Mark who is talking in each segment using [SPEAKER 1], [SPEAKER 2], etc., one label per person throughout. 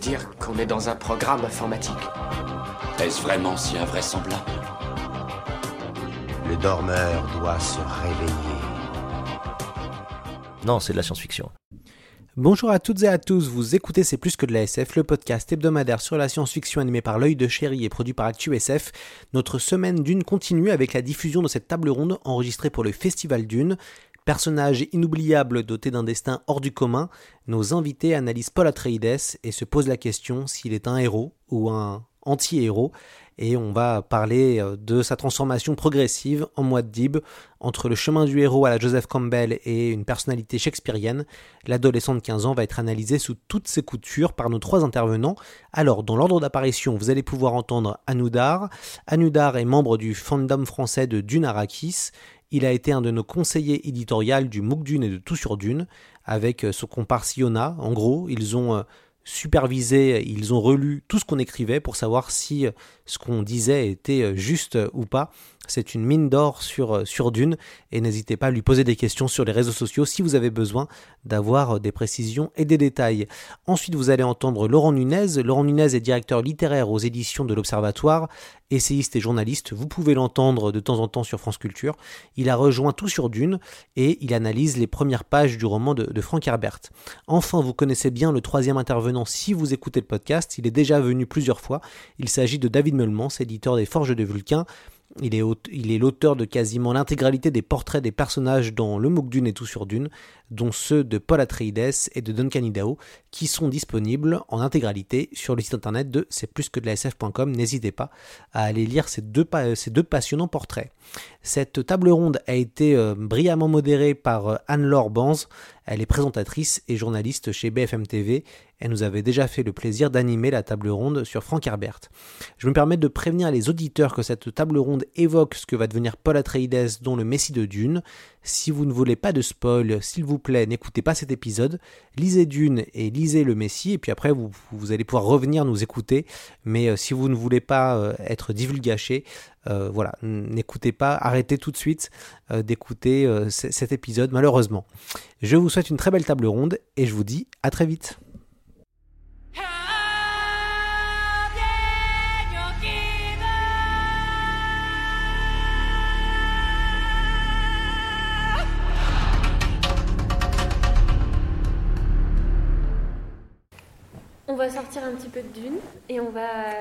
[SPEAKER 1] Dire qu'on est dans un programme informatique
[SPEAKER 2] Est-ce vraiment si invraisemblable?
[SPEAKER 3] Le dormeur doit se réveiller.
[SPEAKER 4] Non, c'est de la science-fiction.
[SPEAKER 5] Bonjour à toutes et à tous, vous écoutez C'est plus que de la SF, le podcast hebdomadaire sur la science-fiction animé par l'œil de chéri et produit par ActuSF. Notre semaine d'une continue avec la diffusion de cette table ronde enregistrée pour le Festival d'une. Personnage inoubliable doté d'un destin hors du commun, nos invités analysent Paul Atreides et se posent la question s'il est un héros ou un anti-héros et on va parler euh, de sa transformation progressive en Muad'Dib entre le chemin du héros à la Joseph Campbell et une personnalité shakespearienne. L'adolescent de 15 ans va être analysé sous toutes ses coutures par nos trois intervenants. Alors, dans l'ordre d'apparition, vous allez pouvoir entendre Anoudar. Anoudar est membre du fandom français de Dune Arrakis. Il a été un de nos conseillers éditoriaux du MOOC Dune et de Tout sur Dune, avec euh, son comparse Yona. En gros, ils ont euh, supervisé, ils ont relu tout ce qu'on écrivait pour savoir si euh, ce qu'on disait était juste ou pas. C'est une mine d'or sur, euh, sur Dune et n'hésitez pas à lui poser des questions sur les réseaux sociaux si vous avez besoin d'avoir euh, des précisions et des détails. Ensuite, vous allez entendre Laurent Nunez. Laurent Nunez est directeur littéraire aux éditions de l'Observatoire, essayiste et journaliste. Vous pouvez l'entendre de temps en temps sur France Culture. Il a rejoint Tout sur Dune et il analyse les premières pages du roman de, de Frank Herbert. Enfin, vous connaissez bien le troisième intervenant si vous écoutez le podcast. Il est déjà venu plusieurs fois. Il s'agit de David Meulmans, éditeur des Forges de Vulcain. Il est, l'auteur de quasiment l'intégralité des portraits des personnages dans Le Mouk Dune et Tout sur Dune, dont ceux de Paul Atreides et de Duncan Idaho, qui sont disponibles en intégralité sur le site internet de c'est plus que de la sf.com. N'hésitez pas à aller lire ces deux, ces deux passionnants portraits. Cette table ronde a été euh, brillamment modérée par euh, Anne-Laure Banz. Elle est présentatrice et journaliste chez BFM TV. Elle nous avait déjà fait le plaisir d'animer la table ronde sur Frank Herbert. Je me permets de prévenir les auditeurs que cette table ronde évoque ce que va devenir Paul Atreides dont le Messie de Dune. Si vous ne voulez pas de spoil, s'il vous plaît, n'écoutez pas cet épisode. Lisez Dune et lisez le Messie, et puis après vous, allez pouvoir revenir nous écouter. Mais euh, si vous ne voulez pas euh, être divulgaché, euh, voilà, n'écoutez pas, arrêtez tout de suite d'écouter cet épisode, malheureusement. Je vous souhaite une très belle table ronde et je vous dis à très vite.
[SPEAKER 6] On va sortir un petit peu de Dune et on va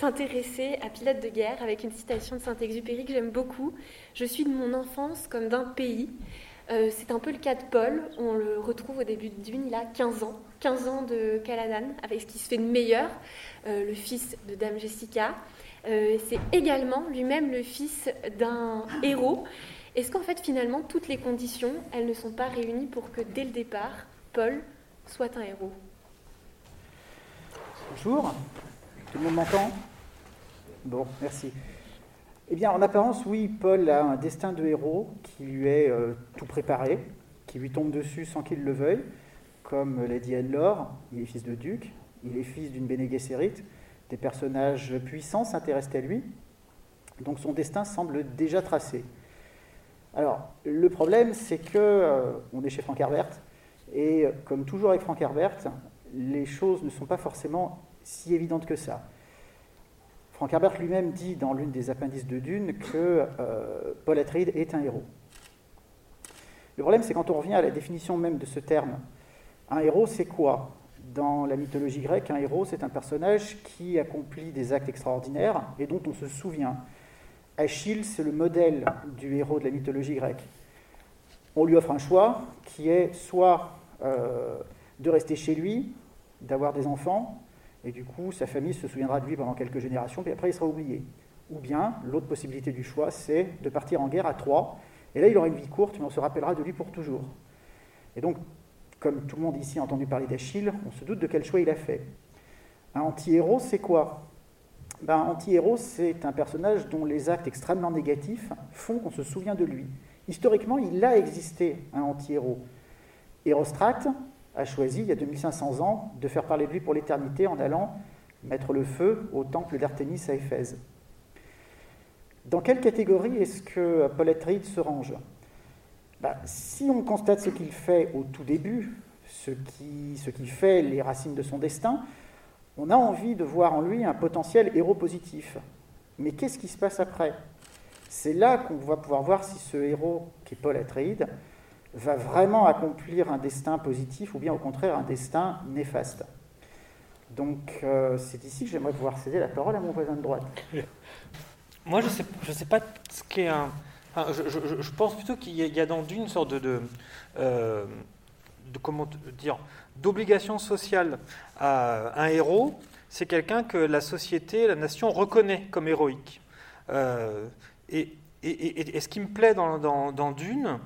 [SPEAKER 6] s'intéresser à Pilote de guerre avec une citation de Saint-Exupéry que j'aime beaucoup. Je suis de mon enfance comme d'un pays. Euh, c'est un peu le cas de Paul. On le retrouve au début de Dune, il a 15 ans. 15 ans de Caladan, avec ce qui se fait de meilleur, euh, le fils de Dame Jessica. Euh, c'est également lui-même le fils d'un héros. Est-ce qu'en fait, finalement, toutes les conditions, elles ne sont pas réunies pour que dès le départ, Paul soit un héros?
[SPEAKER 7] Bonjour, tout le monde m'entend? Bon, merci. Eh bien, en apparence, oui, Paul a un destin de héros qui lui est euh, tout préparé, qui lui tombe dessus sans qu'il le veuille, comme l'a dit Anne-Laure, il est fils de duc, il est fils d'une Bene des personnages puissants s'intéressent à lui, donc son destin semble déjà tracé. Alors, le problème, c'est que euh, on est chez Frank Herbert, et comme toujours avec Frank Herbert, les choses ne sont pas forcément si évidentes que ça. Frank Herbert lui-même dit dans l'une des appendices de Dune que euh, Paul Atreides est un héros. Le problème, c'est quand on revient à la définition même de ce terme. Un héros, c'est quoi? Dans la mythologie grecque, un héros, c'est un personnage qui accomplit des actes extraordinaires et dont on se souvient. Achille, c'est le modèle du héros de la mythologie grecque. On lui offre un choix qui est soit euh, de rester chez lui, d'avoir des enfants, et du coup, sa famille se souviendra de lui pendant quelques générations, puis après, il sera oublié. Ou bien, l'autre possibilité du choix, c'est de partir en guerre à trois, et là, il aura une vie courte, mais on se rappellera de lui pour toujours. Et donc, Comme tout le monde ici a entendu parler d'Achille, on se doute de quel choix il a fait. Un anti-héros, c'est quoi? Ben, Un anti-héros, c'est un personnage dont les actes extrêmement négatifs font qu'on se souvient de lui. Historiquement, il a existé, un anti-héros. Hérostrate a choisi, il y a 2500 ans, de faire parler de lui pour l'éternité en allant mettre le feu au temple d'Artémis à Éphèse. Dans quelle catégorie est-ce que Paul Atreides se range? Ben, Si on constate ce qu'il fait au tout début, ce qui, ce qui fait les racines de son destin, on a envie de voir en lui un potentiel héros positif. Mais qu'est-ce qui se passe après? C'est là qu'on va pouvoir voir si ce héros, qui est Paul Atreides, va vraiment accomplir un destin positif ou bien au contraire un destin néfaste. Donc euh, c'est ici que j'aimerais pouvoir céder la parole à mon voisin de droite.
[SPEAKER 4] Moi je ne sais, pas ce qu'est un... je, pense plutôt qu'il y, a dans Dune une sorte de... euh, comment dire d'obligation sociale à un héros, c'est quelqu'un que la société, la nation reconnaît comme héroïque. Euh, et, ce qui me plaît dans, Dune,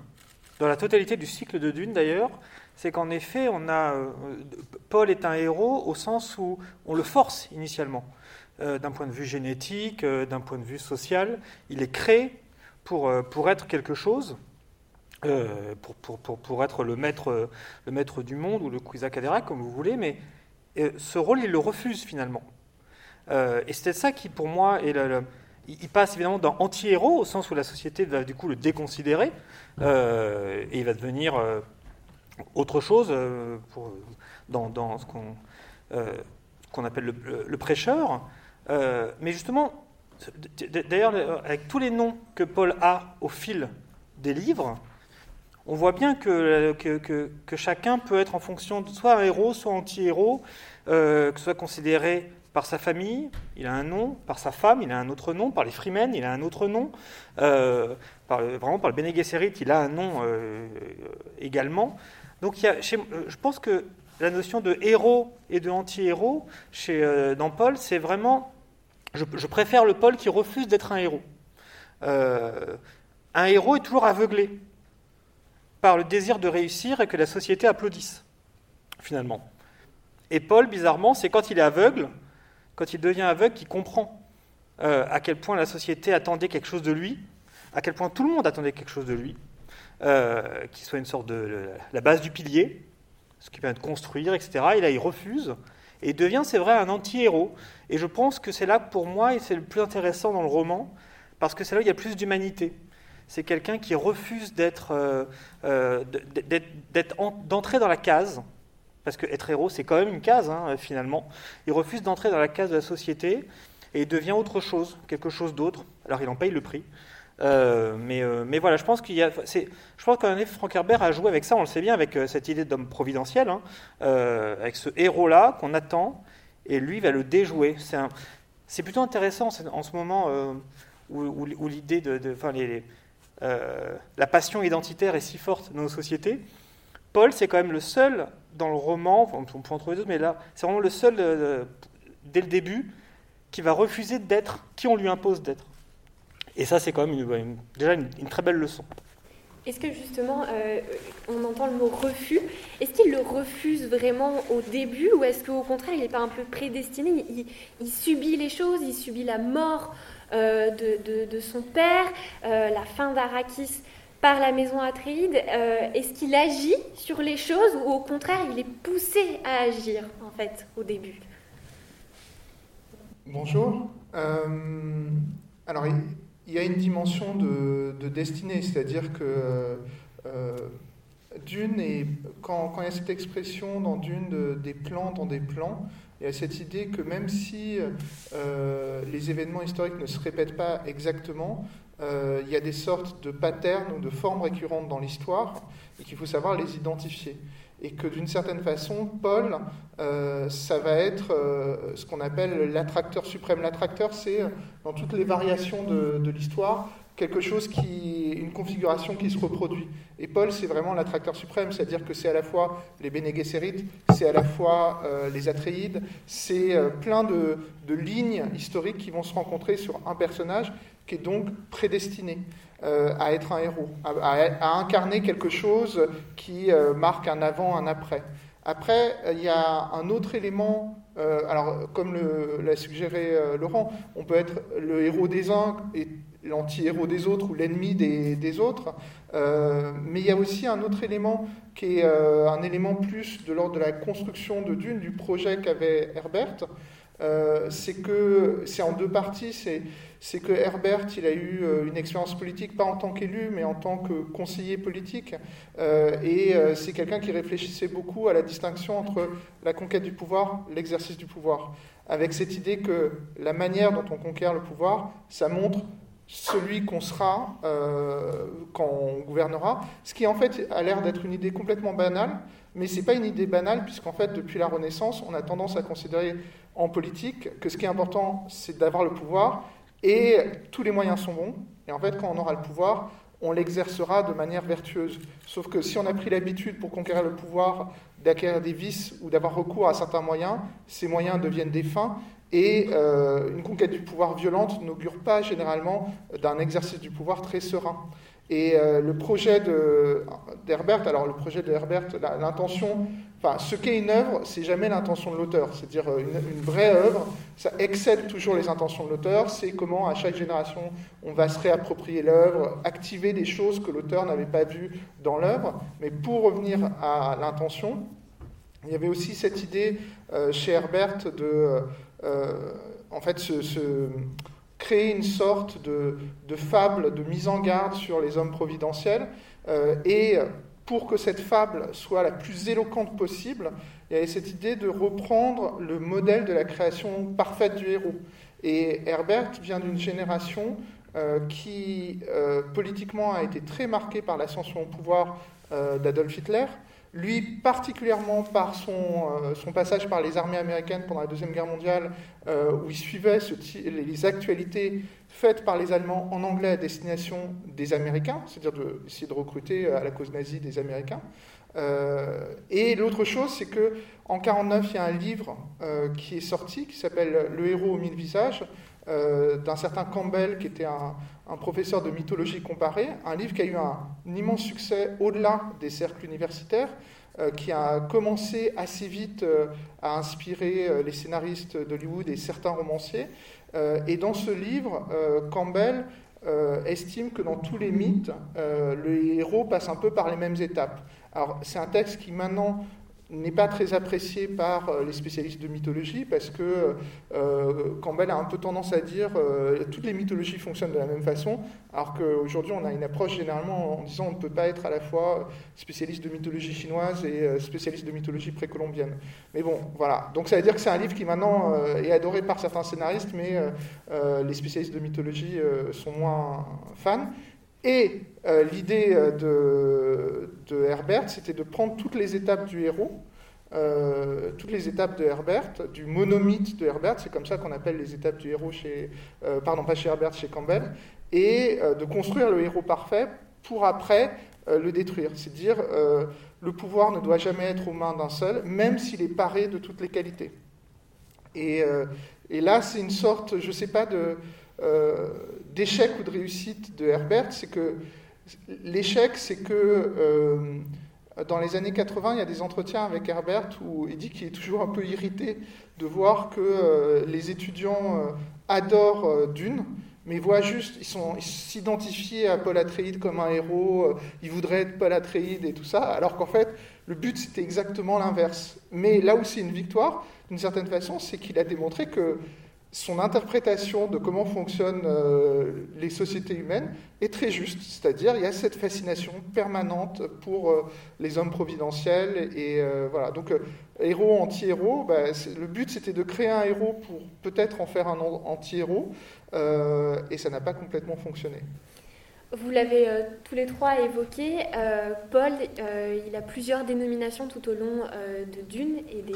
[SPEAKER 4] dans la totalité du cycle de Dune d'ailleurs, c'est qu'en effet, on a, euh, Paul est un héros au sens où on le force initialement, euh, d'un point de vue génétique, d'un point de vue social. Il est créé pour, pour être quelque chose. Euh, pour, pour, pour, pour, être le maître, le maître du monde ou le Kwisatz comme vous voulez, mais euh, ce rôle, il le refuse finalement. Euh, et c'est ça qui, pour moi, est le, il passe évidemment dans anti-héros, au sens où la société va du coup le déconsidérer, et il va devenir autre chose pour, dans, ce qu'on appelle le, prêcheur. mais justement, d'ailleurs, avec tous les noms que Paul a au fil des livres, on voit bien que, que, chacun peut être en fonction de soit un héros, soit anti-héros, euh, que soit considéré par sa famille, il a un nom, par sa femme, il a un autre nom, par les freemen, il a un autre nom, euh, par, vraiment par le Bene Gesserit, il a un nom euh, également. Donc a, je pense que la notion de héros et de anti-héros chez, dans Paul, c'est vraiment, je, je, préfère le Paul qui refuse d'être un héros. un héros est toujours aveuglé par le désir de réussir et que la société applaudisse, finalement. Et Paul, bizarrement, c'est quand il est aveugle, quand il devient aveugle, qu'il comprend euh, à quel point la société attendait quelque chose de lui, à quel point tout le monde attendait quelque chose de lui, euh, qu'il soit une sorte de la base du pilier, ce qui permet de construire, etc. Et là, il refuse et devient, c'est vrai, un anti-héros. Et je pense que c'est là, pour moi, et c'est le plus intéressant dans le roman, parce que c'est là où il y a plus d'humanité c'est quelqu'un qui refuse d'être, euh, d'entrer dans la case, parce que être héros, c'est quand même une case, hein, finalement. Il refuse d'entrer dans la case de la société et il devient autre chose, quelque chose d'autre. Alors il en paye le prix. Euh, mais, mais, voilà, je pense qu'il y a. Je pense qu'en Frank Herbert a joué avec ça, on le sait bien, avec cette idée d'homme providentiel, hein, avec ce héros-là qu'on attend, et lui va le déjouer. C'est plutôt intéressant en ce moment où, l'idée de. euh, la passion identitaire est si forte dans nos sociétés. Paul, c'est quand même le seul dans le roman, on peut en trouver d'autres, mais là, c'est vraiment le seul, euh, dès le début, qui va refuser d'être qui on lui impose d'être. Et ça, c'est quand même déjà une, très belle leçon.
[SPEAKER 6] Est-ce que justement, euh, on entend le mot refus, est-ce qu'il le refuse vraiment au début ou est-ce qu'au contraire, il n'est pas un peu prédestiné? Il, subit les choses, il subit la mort euh, de, son père, la fin d'Arakis par la maison Atréide. Euh, est-ce qu'il agit sur les choses ou au contraire il est poussé à agir en fait au début?
[SPEAKER 8] Bonjour. alors il y a une dimension de, destinée, c'est-à-dire que Dune, et quand, il y a cette expression dans Dune des plans dans des plans, il y a cette idée que même si euh, les événements historiques ne se répètent pas exactement, euh, il y a des sortes de patterns ou de formes récurrentes dans l'histoire et qu'il faut savoir les identifier. Et que d'une certaine façon, Paul, euh, ça va être ce qu'on appelle l'attracteur suprême. L'attracteur, c'est dans toutes les variations de, l'histoire, quelque chose qui, une configuration qui se reproduit. Et Paul, c'est vraiment l'attracteur suprême, c'est-à-dire que c'est à la fois les Bene c'est à la fois euh, les Atréides, c'est euh, plein de, lignes historiques qui vont se rencontrer sur un personnage qui est donc prédestiné euh, à être un héros, à, incarner quelque chose qui euh, marque un avant, un après. Après, il y a un autre élément, alors comme l'a suggéré Laurent, on peut être le héros des uns et l'anti-héros des autres ou l'ennemi des, des, autres, mais il y a aussi un autre élément qui est un élément plus de l'ordre de la construction de Dune, du projet qu'avait Herbert, euh, c'est que c'est en deux parties. C'est que Herbert, il a eu euh, une expérience politique, pas en tant qu'élu, mais en tant que conseiller politique. Euh, et c'est quelqu'un qui réfléchissait beaucoup à la distinction entre la conquête du pouvoir, l'exercice du pouvoir. Avec cette idée que la manière dont on conquiert le pouvoir, ça montre celui qu'on sera quand on gouvernera, ce qui en fait a l'air d'être une idée complètement banale, mais ce n'est pas une idée banale, puisqu'en fait, depuis la Renaissance, on a tendance à considérer en politique que ce qui est important, c'est d'avoir le pouvoir, et tous les moyens sont bons. Et en fait, quand on aura le pouvoir, on l'exercera de manière vertueuse. Sauf que si on a pris l'habitude pour conquérir le pouvoir d'acquérir des vices ou d'avoir recours à certains moyens, ces moyens deviennent des fins. Et euh, une conquête du pouvoir violente n'augure pas généralement d'un exercice du pouvoir très serein. Et euh, le projet d'Herbert, alors le projet de Herbert, l'intention, enfin ce qu'est une œuvre, c'est jamais l'intention de l'auteur. C'est-à-dire euh, une, vraie œuvre, ça excède toujours les intentions de l'auteur. C'est comment à chaque génération on va se réapproprier l'œuvre, activer des choses que l'auteur n'avait pas vues dans l'œuvre. Mais pour revenir à l'intention, il y avait aussi cette idée euh, chez Herbert de, en fait, ce créer une sorte de, fable, de mise en garde sur les hommes providentiels. Euh, et pour que cette fable soit la plus éloquente possible, il y avait cette idée de reprendre le modèle de la création parfaite du héros. Et Herbert vient d'une génération euh, qui, euh, politiquement, a été très marquée par l'ascension au pouvoir d'Adolf Hitler, lui, particulièrement par son, euh, son, passage par les armées américaines pendant la Deuxième Guerre mondiale, euh, où il suivait les actualités faites par les Allemands en anglais à destination des Américains, c'est-à-dire de, de, recruter à la cause nazie des Américains. Euh, et l'autre chose, c'est que en 49, il y a un livre qui est sorti qui s'appelle Le héros aux mille visages, d'un certain Campbell, qui était un, professeur de mythologie comparée, un livre qui a eu un, immense succès au-delà des cercles universitaires, euh, qui a commencé assez vite euh, à inspirer euh, les scénaristes d'Hollywood et certains romanciers. et dans ce livre, Campbell estime que dans tous les mythes, le héros passe un peu par les mêmes étapes. Alors c'est un texte qui maintenant n'est pas très apprécié par euh, les spécialistes de mythologie parce que euh, Campbell a un peu tendance à dire euh, toutes les mythologies fonctionnent de la même façon, alors qu'aujourd'hui on a une approche généralement en disant on ne peut pas être à la fois spécialiste de mythologie chinoise et spécialiste de mythologie précolombienne. Mais bon, voilà. Donc ça veut dire que c'est un livre qui maintenant est adoré par certains scénaristes, mais les spécialistes de mythologie sont moins fans. Et euh, l'idée euh, de, Herbert, c'était de prendre toutes les étapes du héros, euh, toutes les étapes de Herbert, du monomythe de Herbert, c'est comme ça qu'on appelle les étapes du héros chez, pardon, pas chez Herbert, chez Campbell, et de construire le héros parfait pour après le détruire. C'est dire, le pouvoir ne doit jamais être aux mains d'un seul, même s'il est paré de toutes les qualités. Et là, c'est une sorte, je ne sais pas, de euh, d'échec ou de réussite de Herbert, c'est que l'échec, c'est que euh, dans les années 80, il y a des entretiens avec Herbert où il dit qu'il est toujours un peu irrité de voir que euh, les étudiants adorent Dune, mais voient juste, ils s'identifient à Paul Atreides comme un héros, ils voudraient être Paul Atreides et tout ça, alors qu'en fait, le but c'était exactement l'inverse. Mais là où c'est une victoire, d'une certaine façon, c'est qu'il a démontré que son interprétation de comment fonctionnent euh, les sociétés humaines est très juste. C'est-à-dire, il y a cette fascination permanente pour euh, les hommes providentiels. Et euh, voilà. Donc, héros, anti-héros, bah, le but c'était de créer un héros pour peut-être en faire un anti-héros. et ça n'a pas complètement fonctionné.
[SPEAKER 6] Vous l'avez tous les trois évoqué. Paul, il a plusieurs dénominations tout au long de Dune et des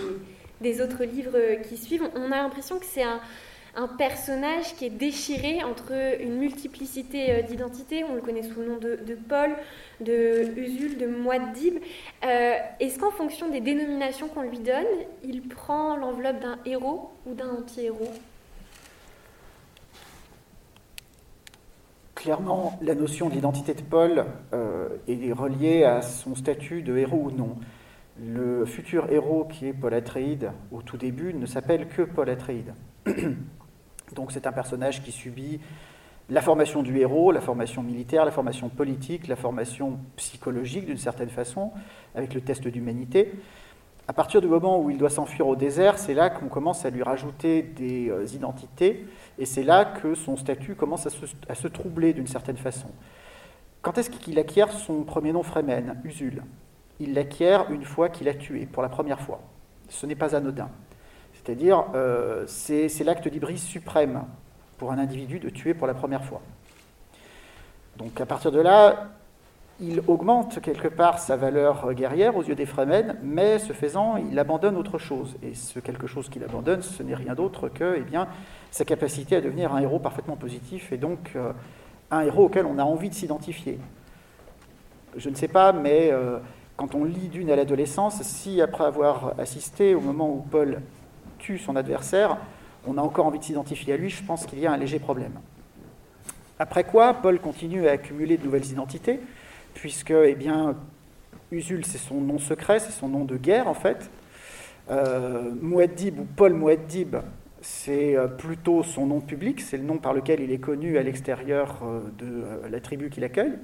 [SPEAKER 6] des autres livres qui suivent, on a l'impression que c'est un, personnage qui est déchiré entre une multiplicité euh, d'identités. On le connaît sous le nom de, Paul, de Usul, de Muad'Dib. Euh, Est-ce qu'en fonction des dénominations qu'on lui donne, il prend l'enveloppe d'un héros ou d'un anti-héros?
[SPEAKER 7] Clairement, la notion d'identité de Paul euh, est reliée à son statut de héros ou non. Le futur héros qui est Paul Atreides, au tout début, ne s'appelle que Paul Atreides. Donc c'est un personnage qui subit la formation du héros, la formation militaire, la formation politique, la formation psychologique d'une certaine façon, avec le test d'humanité. À partir du moment où il doit s'enfuir au désert, c'est là qu'on commence à lui rajouter des euh, identités, et c'est là que son statut commence à se, troubler d'une certaine façon. Quand est-ce qu'il acquiert son premier nom Fremen, Usul Il l'acquiert une fois qu'il a tué, pour la première fois. Ce n'est pas anodin. C'est-à-dire, euh, c'est l'acte d'hybris suprême pour un individu de tuer pour la première fois. Donc à partir de là, il augmente quelque part sa valeur guerrière aux yeux des Fremen, mais ce faisant, il abandonne autre chose. Et ce quelque chose qu'il abandonne, ce n'est rien d'autre que eh bien, sa capacité à devenir un héros parfaitement positif et donc euh, un héros auquel on a envie de s'identifier. Je ne sais pas, mais euh, quand on lit Dune à l'adolescence, si après avoir assisté au moment où Paul tue son adversaire, on a encore envie de s'identifier à lui, je pense qu'il y a un léger problème. Après quoi, Paul continue à accumuler de nouvelles identités, puisque, eh bien, Usul, c'est son nom secret, c'est son nom de guerre, en fait. Euh, Mouaddib, ou Paul Mouaddib, c'est euh, plutôt son nom public, c'est le nom par lequel il est connu à l'extérieur euh, de la tribu qu'il accueille.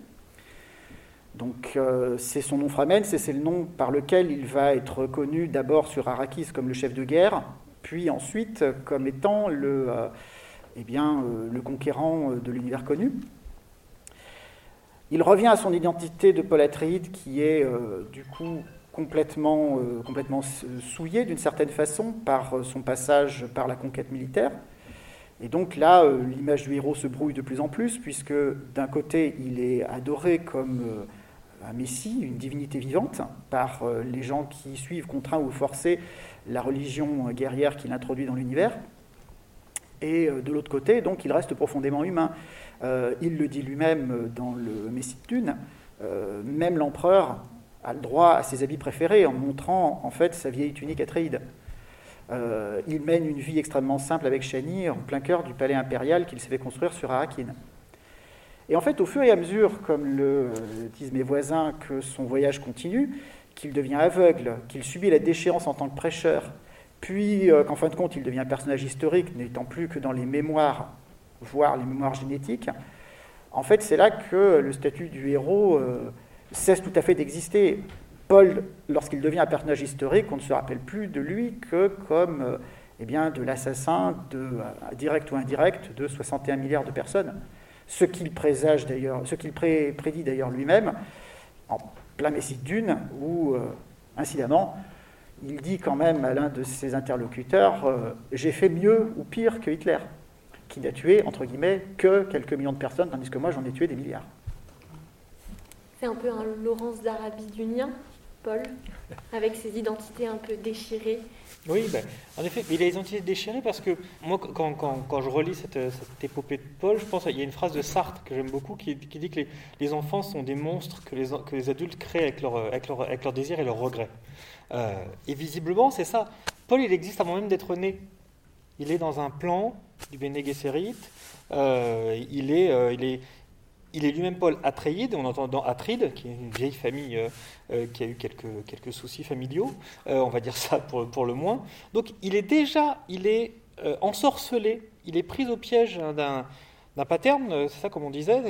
[SPEAKER 7] Donc c'est son nom Framen, c'est le nom par lequel il va être connu d'abord sur Arrakis comme le chef de guerre, puis ensuite comme étant le, euh, eh bien, euh, le conquérant euh, de l'univers connu. Il revient à son identité de Paul Atreides qui est du coup complètement, complètement souillée d'une certaine façon par son passage par la conquête militaire. Et donc là, l'image du héros se brouille de plus en plus, puisque d'un côté, il est adoré comme un messie, une divinité vivante, par les gens qui suivent, contraints ou forcés, la religion guerrière qu'il introduit dans l'univers. Et euh, de l'autre côté, donc, il reste profondément humain. Euh, il le dit lui-même dans le Messie de Thune, euh, même l'empereur a le droit à ses habits préférés en montrant en fait sa vieille tunique Atreide. il mène une vie extrêmement simple avec Shani en plein cœur du palais impérial qu'il s'est fait construire sur Arakin. Et en fait, au fur et à mesure, comme le disent mes voisins, que son voyage continue, qu'il devient aveugle, qu'il subit la déchéance en tant que prêcheur, puis euh, qu'en fin de compte il devient un personnage historique, n'étant plus que dans les mémoires, voire les mémoires génétiques, en fait c'est là que le statut du héros euh, cesse tout à fait d'exister. Paul, lorsqu'il devient un personnage historique, on ne se rappelle plus de lui que comme euh, eh bien, de l'assassin, direct ou indirect, de 61 milliards de personnes. Ce qu'il présage d'ailleurs, ce qu'il prédit d'ailleurs lui-même, en plein Messie Dune, où, euh, incidemment, il dit quand même à l'un de ses interlocuteurs euh, J'ai fait mieux ou pire que Hitler, qui n'a tué, entre guillemets, que quelques millions de personnes, tandis que moi j'en ai tué des milliards.
[SPEAKER 6] C'est un peu un Laurence d'Arabie dunien, Paul, avec ses identités un peu déchirées,
[SPEAKER 4] oui, ben, en effet, il a les identités déchirées parce que moi, quand, quand, je relis cette, épopée de Paul, je pense qu'il y a une phrase de Sartre que j'aime beaucoup qui, dit que les, enfants sont des monstres que les, adultes créent avec leur, avec leur, avec leur désir et leurs regrets. Euh, et visiblement, c'est ça. Paul, il existe avant même d'être né. Il est dans un plan du Bene Gesserit. Euh, il est, euh, il est, il est lui-même Paul Atreide, on entend dans Atride, qui est une vieille famille euh, euh, qui a eu quelques, quelques soucis familiaux, euh, on va dire ça pour, pour, le moins. Donc il est déjà, il est ensorcelé, il est pris au piège d'un, d'un paterne, c'est ça comme on disait,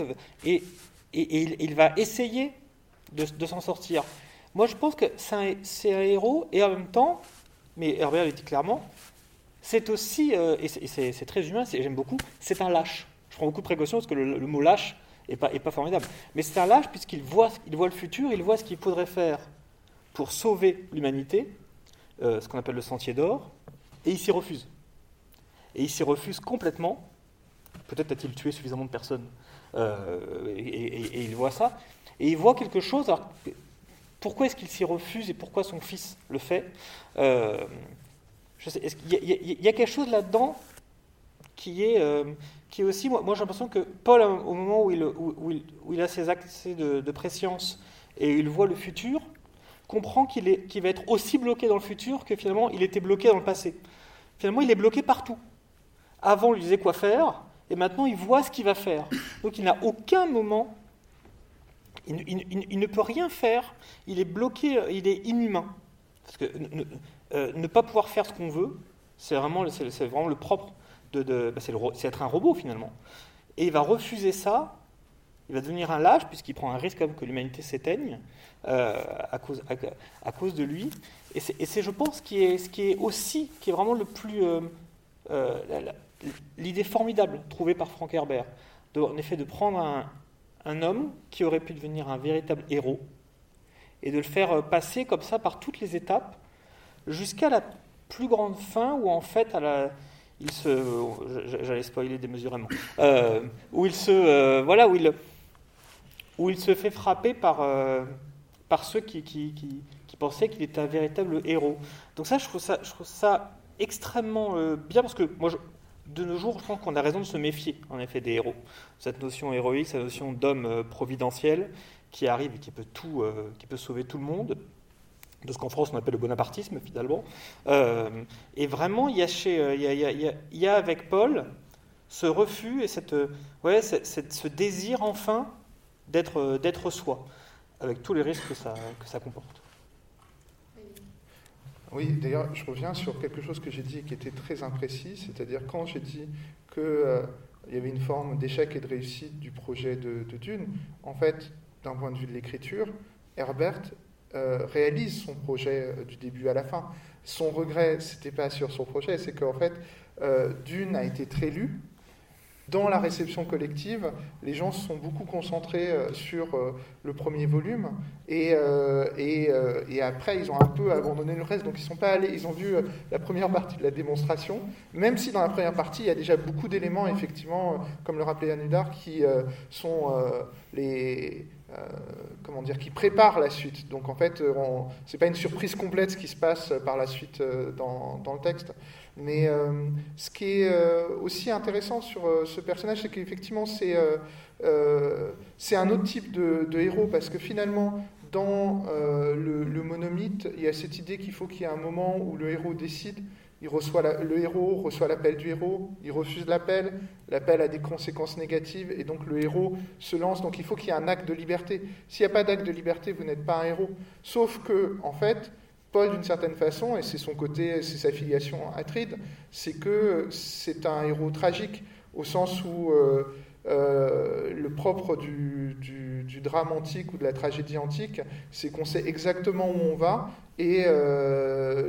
[SPEAKER 4] et, et, il, va essayer de, de, s'en sortir. Moi je pense que c'est un, héros, et en même temps, mais Herbert le dit clairement, c'est aussi, et c'est, c'est, très humain, j'aime beaucoup, c'est un lâche. Je prends beaucoup de précautions parce que le mot lâche, et pas, formidable. Mais c'est un lâche puisqu'il voit, il voit le futur, il voit ce qu'il faudrait faire pour sauver l'humanité, euh, ce qu'on appelle le sentier d'or, et il s'y refuse. Et il s'y refuse complètement. Peut-être a-t-il tué suffisamment de personnes, euh, et, il voit ça. Et il voit quelque chose. Alors, pourquoi est-ce qu'il s'y refuse et pourquoi son fils le fait euh, Il y, a quelque chose là-dedans qui est, euh, qui est aussi, moi, j'ai l'impression que Paul, au moment où il, où, il, où il, a ses accès de, de, préscience et il voit le futur, comprend qu'il va être aussi bloqué dans le futur que finalement il était bloqué dans le passé. Finalement, il est bloqué partout. Avant, on lui disait quoi faire, et maintenant, il voit ce qu'il va faire. Donc il n'a aucun moment, il, ne- peut rien faire, il est bloqué, il est inhumain. Parce que ne, euh, ne pas pouvoir faire ce qu'on veut, c'est vraiment, c'est vraiment le propre bah, c'est être un robot finalement. Et il va refuser ça, il va devenir un lâche puisqu'il prend un risque même que l'humanité s'éteigne euh, à, cause, à, cause de lui. Et c'est, je pense, ce qui est, ce qui est aussi, qui est vraiment le plus, euh, euh, l'idée formidable trouvée par Frank Herbert, en effet de prendre un, un homme qui aurait pu devenir un véritable héros et de le faire passer comme ça par toutes les étapes jusqu'à la plus grande fin où en fait à la, il se, j'allais spoiler démesurément, euh, où il se, euh, voilà, où il, où il se fait frapper par, euh, par ceux qui, qui, qui, pensaient qu'il était un véritable héros. Donc ça, je trouve ça, je trouve ça extrêmement bien parce que moi, de nos jours, je pense qu'on a raison de se méfier, en effet, des héros. Cette notion héroïque, cette notion d'homme providentiel qui arrive et qui peut tout, qui peut sauver tout le monde, de ce qu'en France on appelle le bonapartisme finalement. Euh, et vraiment, il y, a euh, avec Paul ce refus et cette, euh, ouais, cette- ce désir enfin d'être euh, d'être soi, avec tous les risques que ça, que ça comporte.
[SPEAKER 8] Oui, d'ailleurs, je reviens sur quelque chose que j'ai dit qui était très imprécis, c'est-à-dire quand j'ai dit qu'il y avait une forme d'échec et de réussite du projet de, de Dune, en fait, d'un point de vue de l'écriture, Herbert euh, réalise son projet euh, du début à la fin. Son regret, c'était pas sur son projet, c'est qu'en fait, euh, Dune a été très lu. Dans la réception collective, les gens se sont beaucoup concentrés sur le premier volume et, et, après ils ont un peu abandonné le reste. Donc ils sont pas allés, ils ont vu la première partie de la démonstration, même si dans la première partie il y a déjà beaucoup d'éléments effectivement, comme le rappelait Anudar, qui sont les euh, comment dire, qui préparent la suite. Donc en fait, euh, on- c'est pas une surprise complète ce qui se passe par la suite euh, dans, le texte. Mais euh, ce qui est euh, aussi intéressant sur euh, ce personnage, c'est qu'effectivement, c'est euh, euh, un autre type de, héros, parce que finalement, dans euh, le, le monomythe, il y a cette idée qu'il faut qu'il y ait un moment où le héros décide, il reçoit le héros reçoit l'appel du héros, il refuse l'appel, l'appel a des conséquences négatives, et donc le héros se lance, donc il faut qu'il y ait un acte de liberté. S'il n'y a pas d'acte de liberté, vous n'êtes pas un héros. Sauf que, en fait, Paul, d'une certaine façon, et c'est son côté, c'est sa filiation Atride, c'est que c'est un héros tragique, au sens où euh, euh, le propre du, drame antique ou de la tragédie antique, c'est qu'on sait exactement où on va, et euh,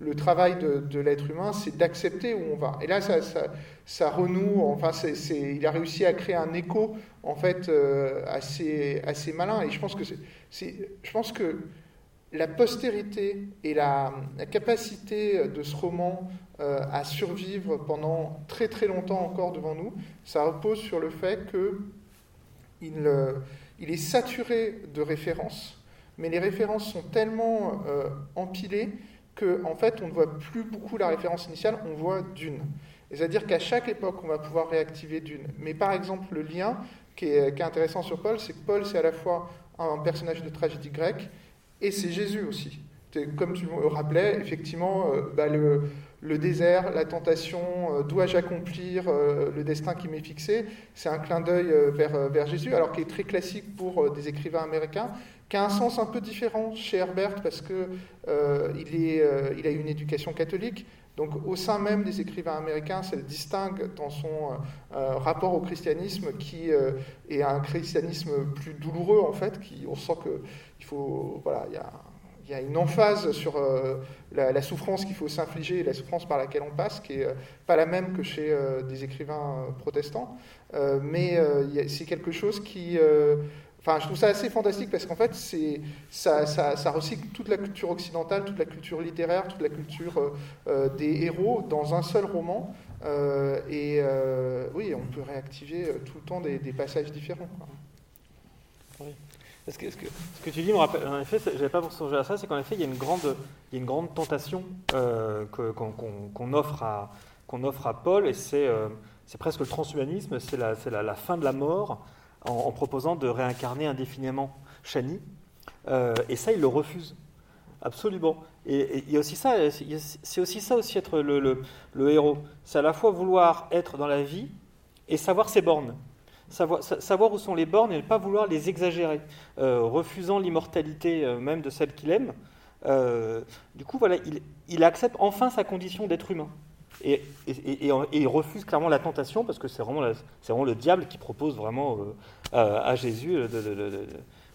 [SPEAKER 8] le, travail de, l'être humain, c'est d'accepter où on va. Et là, ça, renoue, enfin, il a réussi à créer un écho, en fait, euh, assez, malin, et je pense que je pense que la postérité et la, capacité de ce roman euh, à survivre pendant très très longtemps encore devant nous, ça repose sur le fait que il, euh, est saturé de références, mais les références sont tellement euh, empilées que en fait on ne voit plus beaucoup la référence initiale, on voit d'une. C'est-à-dire qu'à chaque époque, on va pouvoir réactiver d'une. Mais par exemple, le lien qui est intéressant sur Paul, c'est que Paul, c'est à la fois un personnage de tragédie grecque, et c'est Jésus aussi. Comme tu me rappelais, effectivement, euh, bah, le, désert, la tentation, euh, dois-je accomplir euh, le destin qui m'est fixé C'est un clin d'œil vers, Jésus, alors qui est très classique pour des écrivains américains, qui a un sens un peu différent chez Herbert parce que euh, il, a une éducation catholique. Donc au sein même des écrivains américains, ça le distingue dans son rapport au christianisme qui est un christianisme plus douloureux en fait. Qui, on sent que il faut, voilà, il y a, une emphase sur euh, la, souffrance qu'il faut s'infliger la souffrance par laquelle on passe, qui est euh, pas la même que chez euh, des écrivains protestants. Mais c'est quelque chose qui Enfin, je trouve ça assez fantastique parce qu'en fait, ça, recycle toute la culture occidentale, toute la culture littéraire, toute la culture des héros dans un seul roman. Et oui, on peut réactiver tout le temps des, passages différents.
[SPEAKER 4] Oui. Parce que, ce, que, tu dis en effet, c'est- j'avais pas songé à ça, c'est qu'en effet, il y a une grande, tentation qu'on offre, à, Paul, et c'est euh, presque le transhumanisme, c'est la, fin de la mort, en, proposant de réincarner indéfiniment Shani. Euh, et ça, il le refuse. Absolument. Et c'est aussi ça aussi être le héros. C'est à la fois vouloir être dans la vie et savoir ses bornes. Savoir, où sont les bornes et ne pas vouloir les exagérer, refusant l'immortalité même de celle qu'il aime. du coup, voilà, il, accepte enfin sa condition d'être humain. Et, il refuse clairement la tentation parce que c'est vraiment, vraiment, le diable qui propose vraiment à Jésus, de,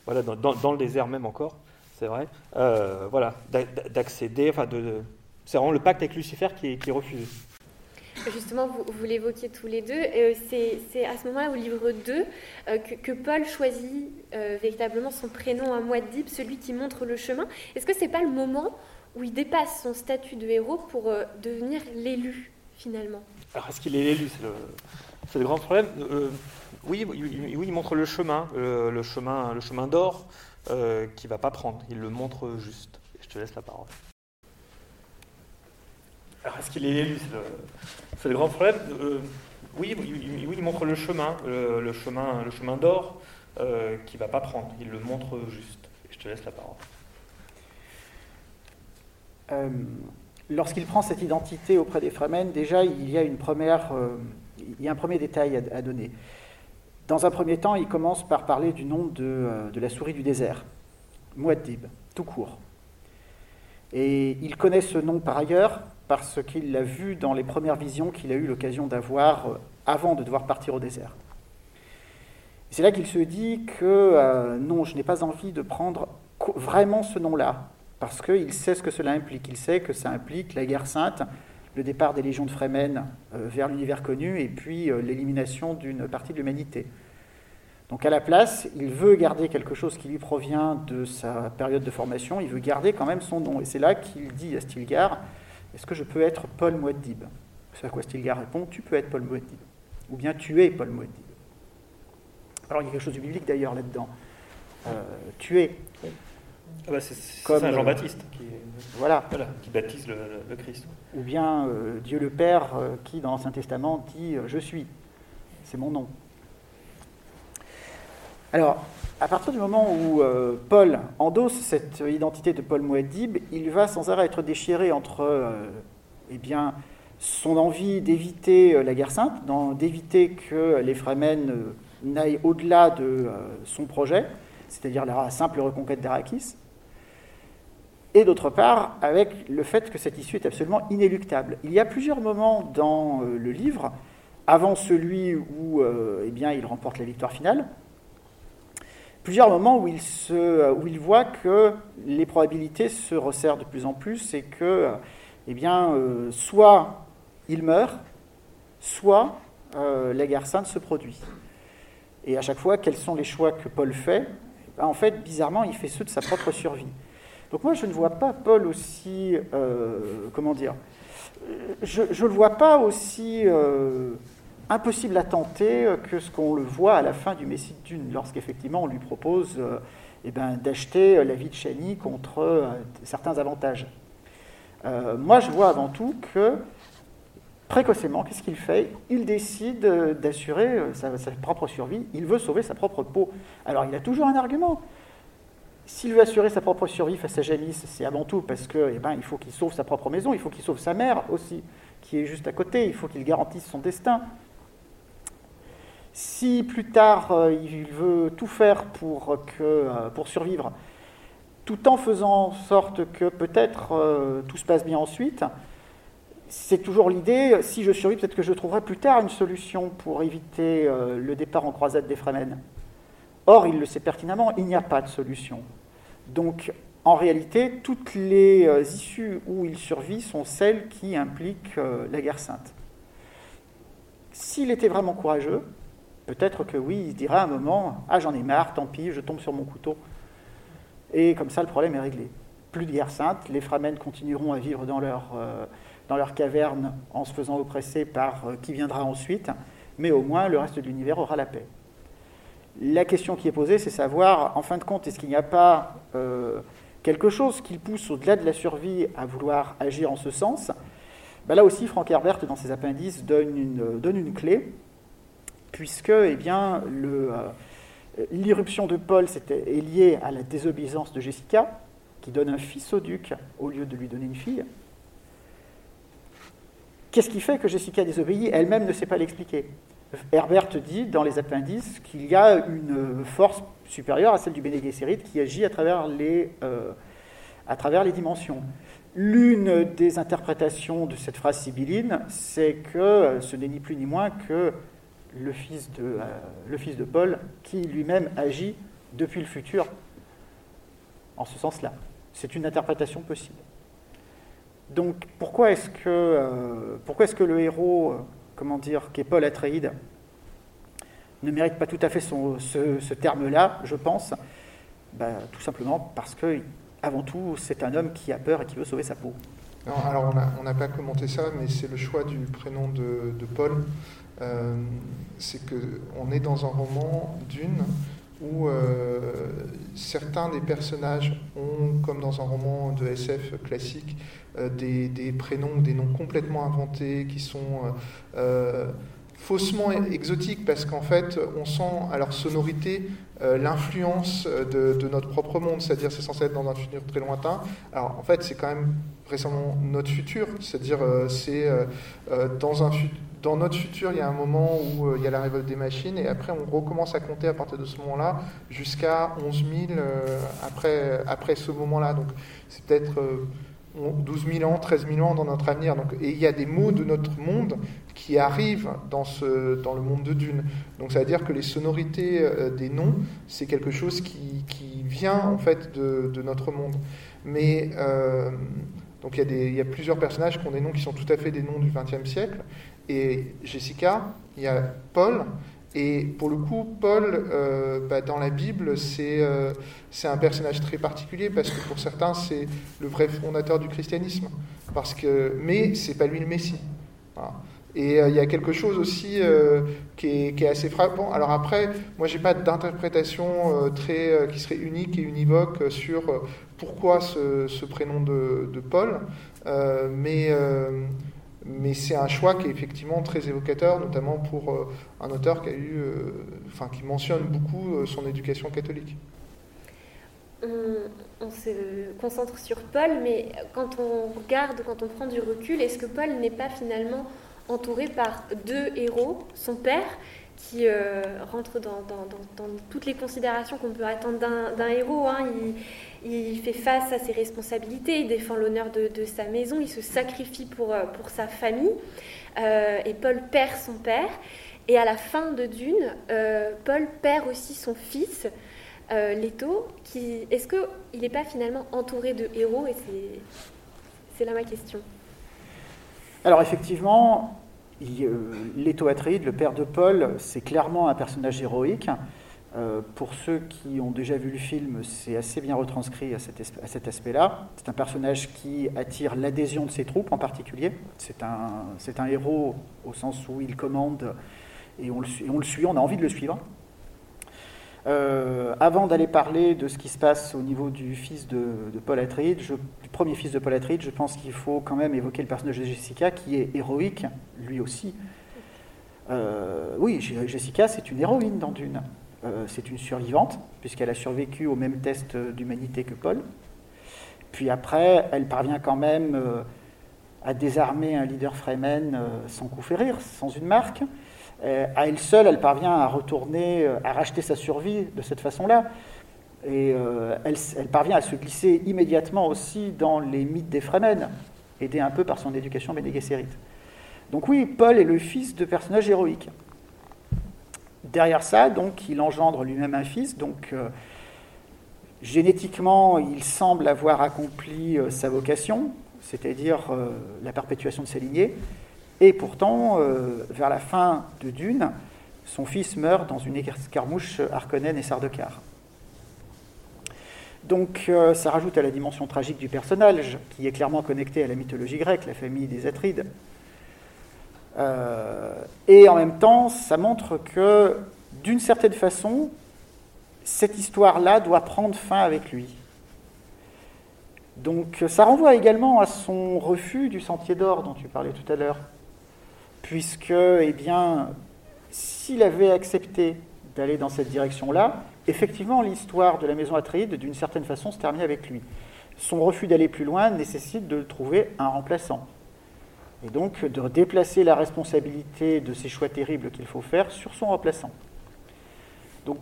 [SPEAKER 4] voilà, dans, le désert même encore, c'est vrai, voilà, d'accéder, enfin, de, c'est vraiment le pacte avec Lucifer qui qui est refusé.
[SPEAKER 6] Justement, vous, vous l'évoquiez tous les deux. Euh, c'est à ce moment-là, au livre 2, euh, que, Paul choisit euh, véritablement son prénom à Muad'Dib, celui qui montre le chemin. Est-ce que ce n'est pas le moment où il dépasse son statut de héros pour devenir l'élu, finalement?
[SPEAKER 4] Alors, est-ce qu'il est l'élu? C'est le, grand problème. oui, oui, il montre le chemin, le chemin, le chemin d'or qui ne va pas prendre. Il le montre juste. Je te laisse la parole. Alors, est-ce qu'il est élu C'est le, grand problème. Euh, oui, oui, il montre le chemin, le, chemin, le chemin d'or euh, qu'il ne va pas prendre. Il le montre juste. je te laisse la parole.
[SPEAKER 7] Euh, lorsqu'il prend cette identité auprès des Fremen, déjà, il y a, une première, il y a un premier détail à, donner. Dans un premier temps, il commence par parler du nom de, de la souris du désert, Muad'Dib, tout court. Et il connaît ce nom par ailleurs parce qu'il l'a vu dans les premières visions qu'il a eu l'occasion d'avoir euh, avant de devoir partir au désert. C'est là qu'il se dit que euh, non, je n'ai pas envie de prendre vraiment ce nom-là, parce qu'il sait ce que cela implique. Il sait que ça implique la guerre sainte, le départ des légions de Fremen euh, vers l'univers connu, et puis l'élimination d'une partie de l'humanité. Donc à la place, il veut garder quelque chose qui lui provient de sa période de formation, il veut garder quand même son nom. Et c'est là qu'il dit à Stilgar, est-ce que je peux être Paul Mouaddib C'est à quoi Stilgar répond Tu peux être Paul Mouaddib. Ou bien tu es Paul Mouaddib. Alors il y a quelque chose de biblique d'ailleurs là-dedans. Euh, tu es.
[SPEAKER 4] Ah bah c'est Saint Jean-Baptiste qui,
[SPEAKER 7] voilà.
[SPEAKER 4] qui baptise le, Christ.
[SPEAKER 7] Ou bien euh, Dieu le Père euh, qui dans l'Ancien Testament dit Je suis. C'est mon nom. Alors, à partir du moment où euh, Paul endosse cette identité de Paul Mouad'Dib, il va sans arrêt être déchiré entre euh, eh bien, son envie d'éviter euh, la guerre sainte, d'éviter que les Fremen n'aillent au-delà de son projet, c'est-à-dire la simple reconquête d'Arakis, et d'autre part avec le fait que cette issue est absolument inéluctable. Il y a plusieurs moments dans le livre, avant celui où eh bien, il remporte la victoire finale, plusieurs moments où il, se, où il voit que les probabilités se resserrent de plus en plus et que, eh bien, euh, soit il meurt, soit euh, la guerre sainte se produit. Et à chaque fois, quels sont les choix que Paul fait? Ben, En fait, bizarrement, il fait ceux de sa propre survie. Donc moi, je ne vois pas Paul aussi, euh, comment dire, je ne le vois pas aussi impossible à tenter que ce qu'on le voit à la fin du Messie de Dune, lorsqu'effectivement on lui propose euh, eh ben, d'acheter la vie de Shani contre euh, certains avantages. Euh, moi, je vois avant tout que, précocement, qu'est-ce qu'il fait? Il décide d'assurer sa, propre survie, il veut sauver sa propre peau. Alors, il a toujours un argument. S'il veut assurer sa propre survie face à Janice, c'est avant tout parce qu'il eh ben, il faut qu'il sauve sa propre maison, il faut qu'il sauve sa mère aussi, qui est juste à côté, il faut qu'il garantisse son destin. Si plus tard euh, il veut tout faire pour, euh, pour survivre, tout en faisant en sorte que peut-être euh, tout se passe bien ensuite, c'est toujours l'idée, si je survis, peut-être que je trouverai plus tard une solution pour éviter le départ en croisade des Fremen. Or, il le sait pertinemment, il n'y a pas de solution. Donc, en réalité, toutes les issues où il survit sont celles qui impliquent la guerre sainte. S'il était vraiment courageux, Peut-être que oui, il se dira à un moment Ah, j'en ai marre, tant pis, je tombe sur mon couteau. Et comme ça, le problème est réglé. Plus de guerre sainte, les Fremen continueront à vivre dans leur, euh, dans leur caverne en se faisant oppresser par euh, qui viendra ensuite, mais au moins le reste de l'univers aura la paix. La question qui est posée, c'est savoir, en fin de compte, est-ce qu'il n'y a pas euh, quelque chose qui pousse au-delà de la survie à vouloir agir en ce sens? Ben Là aussi, Frank Herbert, dans ses appendices, donne une clé puisque eh bien, euh, l'irruption de Paul est liée à la désobéissance de Jessica, qui donne un fils au duc au lieu de lui donner une fille. Qu'est-ce qui fait que Jessica désobéit? Elle-même ne sait pas l'expliquer. Herbert dit dans les appendices qu'il y a une force supérieure à celle du Bene qui agit à travers les, euh, à travers les dimensions. L'une des interprétations de cette phrase sibylline, c'est que ce n'est ni plus ni moins que le fils de, euh, le fils de Paul qui lui-même agit depuis le futur en ce sens-là. C'est une interprétation possible. Donc pourquoi est-ce que, euh, est-ce que le héros, euh, comment dire, qui est Paul Atreides, ne mérite pas tout à fait ce, terme-là, je pense ben, Tout simplement parce que, avant tout, c'est un homme qui a peur et qui veut sauver sa peau.
[SPEAKER 8] alors on n'a pas commenté ça, mais c'est le choix du prénom de, Paul. Euh, c'est qu'on est dans un roman d'une où certains des personnages ont, comme dans un roman de SF classique, euh, des, des, prénoms, des noms complètement inventés, qui sont euh, euh, faussement exotiques, parce qu'en fait, on sent à leur sonorité l'influence de, notre propre monde, c'est-à-dire c'est censé être dans un futur très lointain. Alors en fait, c'est quand même récemment notre futur, c'est-à-dire c'est dans un dans notre futur, il y a un moment où il y a la révolte des machines, et après, on recommence à compter à partir de ce moment-là jusqu'à 11 000 après, après ce moment-là. Donc, c'est peut-être 12 000 ans, 13 000 ans dans notre avenir. Donc, et il y a des mots de notre monde qui arrivent dans, ce, dans le monde de Dune. Donc ça veut dire que les sonorités euh, des noms, c'est quelque chose qui, qui, vient en fait de, de notre monde. Mais euh, donc il y, a des, il y, a plusieurs personnages qui ont des noms qui sont tout à fait des noms du XXe siècle. Et Jessica, il y a Paul, et pour le coup, Paul, euh, bah, dans la Bible, euh, c'est un personnage très particulier parce que pour certains, c'est le vrai fondateur du christianisme. Parce que, mais c'est pas lui le Messie. Et euh, il y a quelque chose aussi qui est, qui, est, assez frappant. Alors après, moi, j'ai pas d'interprétation qui serait unique et univoque sur pourquoi ce, ce prénom de, de Paul, mais mais c'est un choix qui est effectivement très évocateur, notamment pour euh, un auteur qui euh, mentionne beaucoup euh, son éducation catholique.
[SPEAKER 6] On, se concentre sur Paul, mais quand on regarde, quand on prend du recul, est-ce que Paul n'est pas finalement entouré par deux héros, son père, qui rentre dans, toutes les considérations qu'on peut attendre d'un héros. Hein. Il, fait face à ses responsabilités, il défend l'honneur de, sa maison, il se sacrifie pour, euh, sa famille. Euh, et Paul perd son père. Et à la fin de Dune, euh, Paul perd aussi son fils, Leto. Est-ce qu'il n'est pas finalement entouré de héros? Et c'est là ma question.
[SPEAKER 7] Alors effectivement, Leto Atreides, le père de Paul, c'est clairement un personnage héroïque. Euh, pour ceux qui ont déjà vu le film, c'est assez bien retranscrit à cet, aspect-là. C'est un personnage qui attire l'adhésion de ses troupes en particulier. C'est un, héros au sens où il commande et on le, suit, on a envie de le suivre. Euh, avant d'aller parler de ce qui se passe au niveau du fils de, Paul Atreides, du premier fils de Paul Atreides, je pense qu'il faut quand même évoquer le personnage de Jessica qui est héroïque, lui aussi. Euh, oui, Jessica, c'est une héroïne dans Dune. Euh, c'est une survivante, puisqu'elle a survécu au même test d'humanité que Paul. Puis après, elle parvient quand même à désarmer un leader Fremen sans coup férir, sans une marque. À elle seule, elle parvient à retourner, à racheter sa survie de cette façon-là. Et elle, parvient à se glisser immédiatement aussi dans les mythes des Fremen, aidée un peu par son éducation Bene Donc oui, Paul est le fils de personnages héroïques. Derrière ça, donc, il engendre lui-même un fils. Donc, euh, génétiquement, il semble avoir accompli euh, sa vocation, c'est-à-dire euh, la perpétuation de sa lignée. Et pourtant, vers la fin de Dune, son fils meurt dans une escarmouche Harkonnen et Sardaukar. Donc, ça rajoute à la dimension tragique du personnage, qui est clairement connecté à la mythologie grecque, la famille des Atrides. Euh, et en même temps, ça montre que, d'une certaine façon, cette histoire-là doit prendre fin avec lui. Donc ça renvoie également à son refus du sentier d'or dont tu parlais tout à l'heure. Puisque, eh bien, s'il avait accepté d'aller dans cette direction-là, effectivement, l'histoire de la maison Atreides, d'une certaine façon, se termine avec lui. Son refus d'aller plus loin nécessite de trouver un remplaçant. Et donc de déplacer la responsabilité de ces choix terribles qu'il faut faire sur son remplaçant. Donc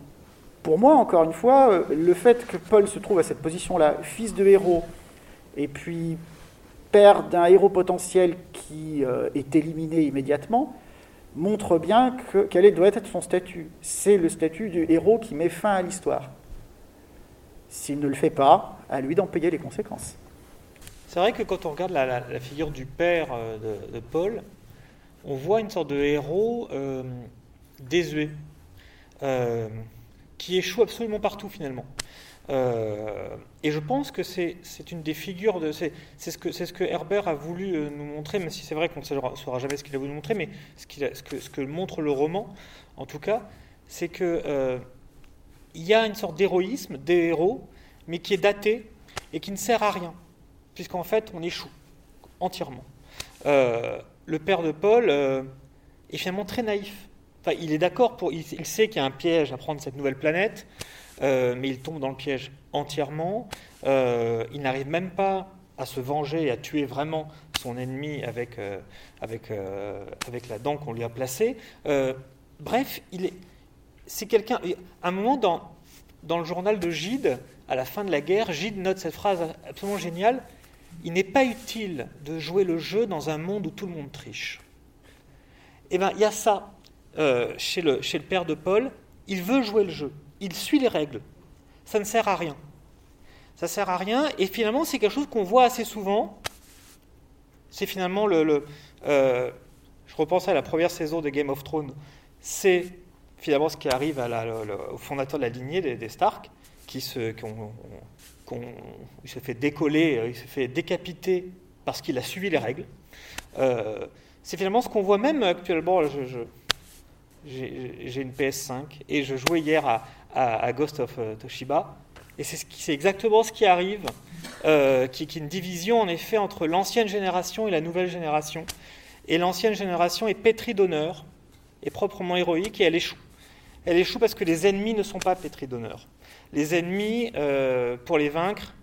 [SPEAKER 7] pour moi, encore une fois, euh, le fait que Paul se trouve à cette position-là, fils de héros, et puis père d'un héros potentiel qui euh, est éliminé immédiatement, montre bien que, quel doit être son statut. C'est le statut du héros qui met fin à l'histoire. S'il ne le fait pas, à lui d'en payer les conséquences.
[SPEAKER 4] C'est vrai que quand on regarde la, figure du père euh, de, Paul, on voit une sorte de héros euh, désuet, qui échoue absolument partout finalement. Euh, et je pense que c'est une des figures de. C'est ce, que- ce que Herbert a voulu euh, nous montrer, même si c'est vrai qu'on ne saura, jamais ce qu'il a voulu nous montrer, mais ce, qu'il a- ce que, montre le roman, en tout cas, c'est que euh, y a une sorte d'héroïsme, des héros, mais qui est daté et qui ne sert à rien, puisqu'en fait on échoue entièrement. Le père de Paul est finalement très naïf. Enfin, il est d'accord pour, il sait qu'il y a un piège à prendre cette nouvelle planète, euh, mais il tombe dans le piège entièrement. Euh, il n'arrive même pas à se venger et à tuer vraiment son ennemi avec, euh, avec, la dent qu'on lui a placée. Bref, il est, c'est quelqu'un. À un moment dans, dans le journal de Gide, à la fin de la guerre, Gide note cette phrase absolument géniale. Il n'est pas utile de jouer le jeu dans un monde où tout le monde triche. Eh bien, il y a ça chez, le, chez le père de Paul. Il veut jouer le jeu. Il suit les règles. Ça ne sert à rien. Ça sert à rien. Et finalement, c'est quelque chose qu'on voit assez souvent. C'est finalement le. euh, je repense à la première saison de Game of Thrones. C'est finalement ce qui arrive au fondateur de la lignée des, Stark, qui se, fait décoller, euh, il se fait décapiter parce qu'il a suivi les règles. Euh, c'est finalement ce qu'on voit même actuellement. je- j'ai j'ai une PS5 et je jouais hier à, à- Ghost of euh, Toshiba. Et c'est exactement ce qui arrive, euh, qui, est une division en effet entre l'ancienne génération et la nouvelle génération. Et l'ancienne génération est pétrie d'honneur, est proprement héroïque et elle échoue. Elle échoue parce que les ennemis ne sont pas pétris d'honneur. Les ennemis, euh, pour les vaincre,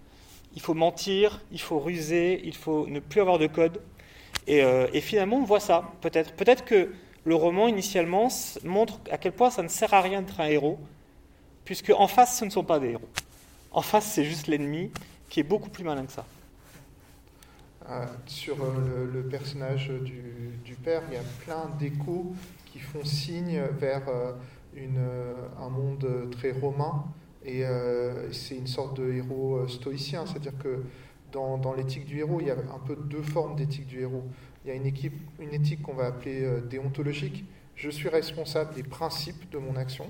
[SPEAKER 4] il faut mentir, il faut ruser, il faut ne plus avoir de code. Et, euh, et finalement, on voit ça, peut-être. Peut-être que le roman, initialement, montre à quel point ça ne sert à rien d'être un héros, puisque en face, ce ne sont pas des héros. En face, c'est juste l'ennemi qui est beaucoup plus malin que ça.
[SPEAKER 8] Euh, sur euh, le, personnage du, père, il y a plein d'échos qui font signe vers euh, euh, un monde très romain. Et c'est une sorte de héros stoïcien, c'est-à-dire que dans, l'éthique du héros, il y a un peu deux formes d'éthique du héros. Il y a une, éthique qu'on va appeler déontologique. Je suis responsable des principes de mon action.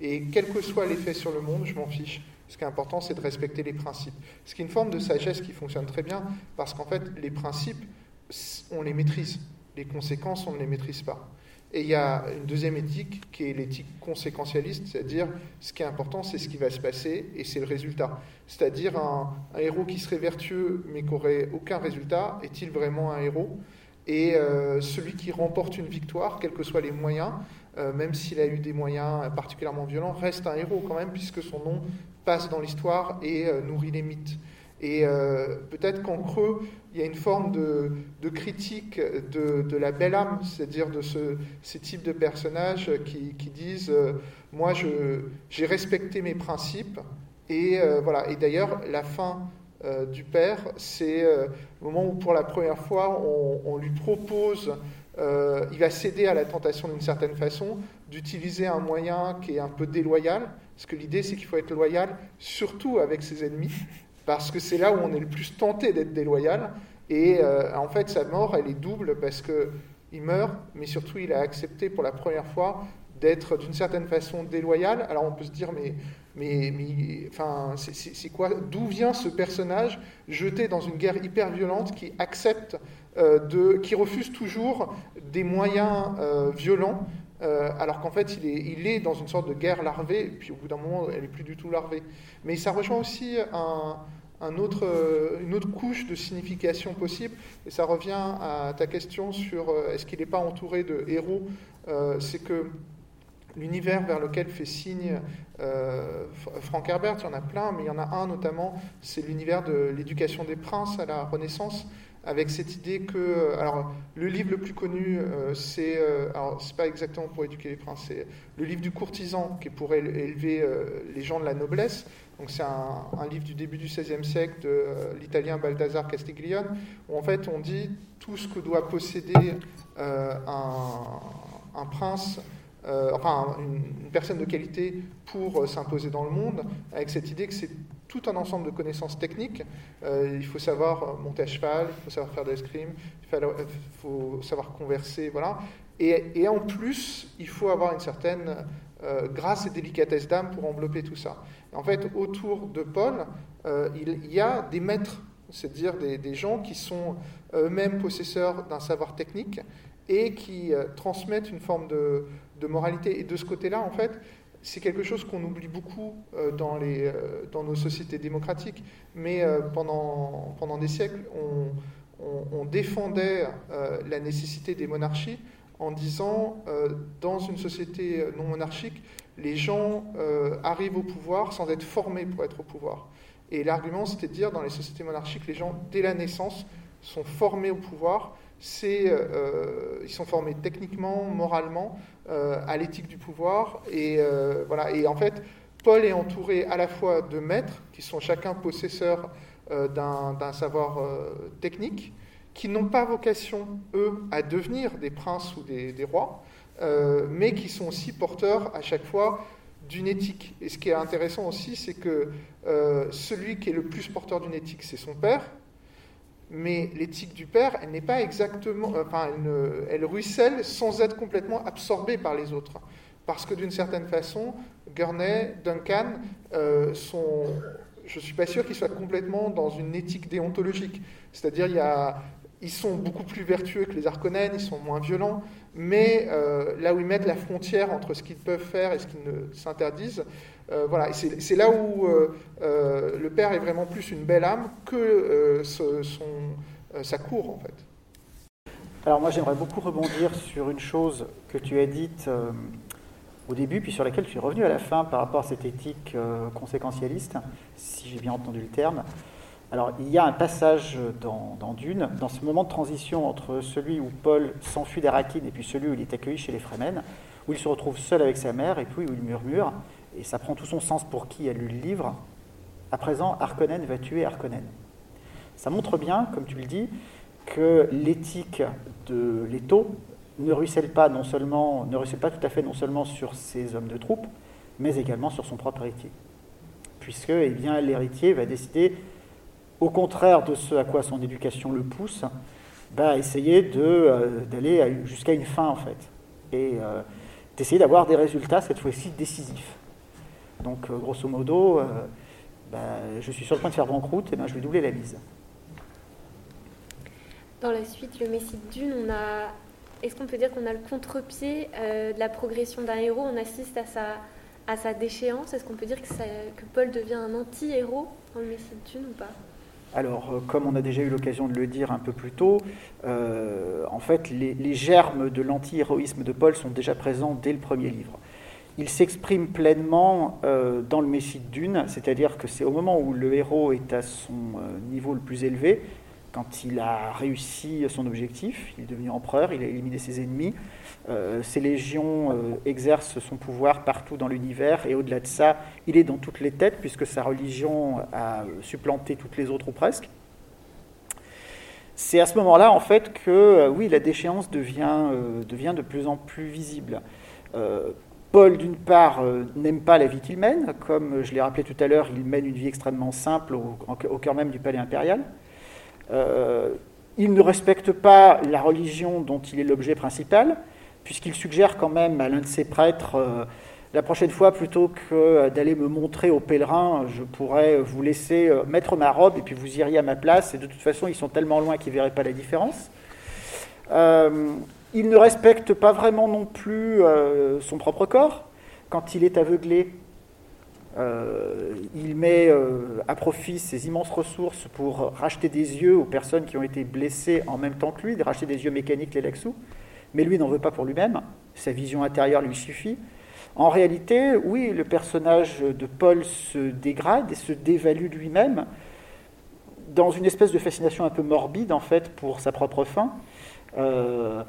[SPEAKER 8] Et quel que soit l'effet sur le monde, je m'en fiche. Ce qui est important, c'est de respecter les principes. Ce qui est une forme de sagesse qui fonctionne très bien, parce qu'en fait, les principes, on les maîtrise. Les conséquences, on ne les maîtrise pas. Et il y a une deuxième éthique qui est l'éthique conséquentialiste, c'est-à-dire ce qui est important, c'est ce qui va se passer et c'est le résultat. C'est-à-dire un, un héros qui serait vertueux mais qui n'aurait aucun résultat, est-il vraiment un héros? Et euh, celui qui remporte une victoire, quels que soient les moyens, euh, même s'il a eu des moyens particulièrement violents, reste un héros quand même, puisque son nom passe dans l'histoire et euh, nourrit les mythes. Et peut-être qu'en creux, il y a une forme de, critique de, la belle âme, c'est-à-dire de ce, ces types de personnages qui, disent Moi, j'ai respecté mes principes. Et voilà. Et d'ailleurs, la fin euh, du père, c'est le moment où, pour la première fois, on, lui propose euh, il va céder à la tentation d'une certaine façon d'utiliser un moyen qui est un peu déloyal, parce que l'idée c'est qu'il faut être loyal surtout avec ses ennemis, parce que c'est là où on est le plus tenté d'être déloyal, et euh, en fait sa mort elle est double parce que il meurt, mais surtout il a accepté pour la première fois d'être d'une certaine façon déloyal. Alors on peut se dire mais mais, mais enfin c'est quoi D'où vient ce personnage jeté dans une guerre hyper violente qui accepte euh, de, qui refuse toujours des moyens euh, violents, euh, alors qu'en fait il est, il est, dans une sorte de guerre larvée, et puis au bout d'un moment elle n'est plus du tout larvée. Mais ça rejoint aussi un, un autre, une autre couche de signification possible, et ça revient à ta question sur est-ce qu'il n'est pas entouré de héros, c'est que l'univers vers lequel fait signe euh, Frank Herbert, il y en a plein, mais il y en a un notamment, c'est l'univers de l'éducation des princes à la Renaissance, avec cette idée que, alors, le livre le plus connu, c'est, alors, c'est pas exactement pour éduquer les princes, c'est le livre du courtisan, qui est pour élever les gens de la noblesse. Donc c'est un, livre du début du XVIe siècle de l'italien Baldassare Castiglione, où en fait on dit tout ce que doit posséder un, prince euh, enfin une, personne de qualité pour euh, s'imposer dans le monde, avec cette idée que c'est tout un ensemble de connaissances techniques. Euh, il faut savoir monter à cheval, il faut savoir faire de l'escrime, il faut, savoir converser, voilà. Et, en plus, il faut avoir une certaine grâce et délicatesse d'âme pour envelopper tout ça. en fait, autour de Paul, il y a des maîtres, c'est-à-dire des, des, gens qui sont eux-mêmes possesseurs d'un savoir technique et qui transmettent une forme de, de moralité. Et de ce côté-là, en fait, c'est quelque chose qu'on oublie beaucoup euh, dans, les, euh, dans nos sociétés démocratiques. Mais euh, pendant, pendant des siècles, on, on, défendait la nécessité des monarchies en disant, dans une société non monarchique, les gens arrivent au pouvoir sans être formés pour être au pouvoir. Et l'argument, c'était de dire, dans les sociétés monarchiques, les gens, dès la naissance, sont formés au pouvoir. C'est, ils sont formés techniquement, moralement, euh, à l'éthique du pouvoir. Et, euh, voilà. et en fait, Paul est entouré à la fois de maîtres, qui sont chacun possesseurs euh, d'un savoir technique, qui n'ont pas vocation, eux, à devenir des princes ou des rois, mais qui sont aussi porteurs à chaque fois d'une éthique. Et ce qui est intéressant aussi, c'est que celui qui est le plus porteur d'une éthique, c'est son père, mais l'éthique du père, elle n'est pas exactement, euh, enfin, elle, ruisselle sans être complètement absorbée par les autres. Parce que d'une certaine façon, Gurney, Duncan euh, sont, je ne suis pas sûr qu'ils soient complètement dans une éthique déontologique. C'est-à-dire, il y a, ils sont beaucoup plus vertueux que les Harkonnen, ils sont moins violents, mais euh, là où ils mettent la frontière entre ce qu'ils peuvent faire et ce qu'ils ne s'interdisent, euh, voilà, c'est là où euh, le père est vraiment plus une belle âme que sa cour, en fait.
[SPEAKER 7] Alors moi, j'aimerais beaucoup rebondir sur une chose que tu as dite au début, puis sur laquelle tu es revenu à la fin par rapport à cette éthique conséquentialiste, si j'ai bien entendu le terme. Alors, il y a un passage dans, Dune, dans ce moment de transition entre celui où Paul s'enfuit d'Arakine et puis celui où il est accueilli chez les Fremen, où il se retrouve seul avec sa mère et puis où il murmure, et ça prend tout son sens pour qui a lu le livre. À présent, Harkonnen va tuer Harkonnen. Ça montre bien, comme tu le dis, que l'éthique de Leto ne ruisselle pas non seulement, ne ruisselle pas tout à fait non seulement sur ses hommes de troupe, mais également sur son propre héritier, puisque eh bien l'héritier va décider au contraire de ce à quoi son éducation le pousse, bah, essayer euh, d'aller jusqu'à une fin en fait, et euh, d'essayer d'avoir des résultats cette fois-ci décisifs. Donc euh, grosso modo, bah, je suis sur le point de faire banqueroute, et ben, je vais doubler la mise.
[SPEAKER 6] Dans la suite, le Messie de Dune, on a, est-ce qu'on peut dire qu'on a le contre-pied de la progression d'un héros? On assiste à sa, à sa déchéance? Est-ce qu'on peut dire que, que Paul devient un anti-héros dans le Messie de Dune ou pas?
[SPEAKER 7] Alors, euh, comme on a déjà eu l'occasion de le dire un peu plus tôt, euh, en fait, les, germes de l'anti-héroïsme de Paul sont déjà présents dès le premier livre. Il s'exprime pleinement euh, dans le Messie de Dune, c'est-à-dire que c'est au moment où le héros est à son niveau le plus élevé, quand il a réussi son objectif, il est devenu empereur, il a éliminé ses ennemis, euh, ses légions euh, exercent son pouvoir partout dans l'univers et au-delà de ça, il est dans toutes les têtes puisque sa religion a supplanté toutes les autres ou presque. C'est à ce moment-là en fait que euh, oui, la déchéance devient, de plus en plus visible. Paul, d'une part, n'aime pas la vie qu'il mène. Comme je l'ai rappelé tout à l'heure, il mène une vie extrêmement simple au cœur même du palais impérial. Il ne respecte pas la religion dont il est l'objet principal puisqu'il suggère quand même à l'un de ses prêtres, euh, la prochaine fois, plutôt que d'aller me montrer aux pèlerins, je pourrais vous laisser euh, mettre ma robe et puis vous iriez à ma place, et de toute façon, ils sont tellement loin qu'ils ne verraient pas la différence. Euh, il ne respecte pas vraiment non plus son propre corps. Quand il est aveuglé, il met à profit ses immenses ressources pour racheter des yeux aux personnes qui ont été blessées en même temps que lui, racheter des yeux mécaniques, les Lexous mais lui n'en veut pas pour lui-même, sa vision intérieure lui suffit. En réalité, oui, le personnage de Paul se dégrade et se dévalue lui-même. dans une espèce de fascination un peu morbide, en fait, pour sa propre fin. Euh,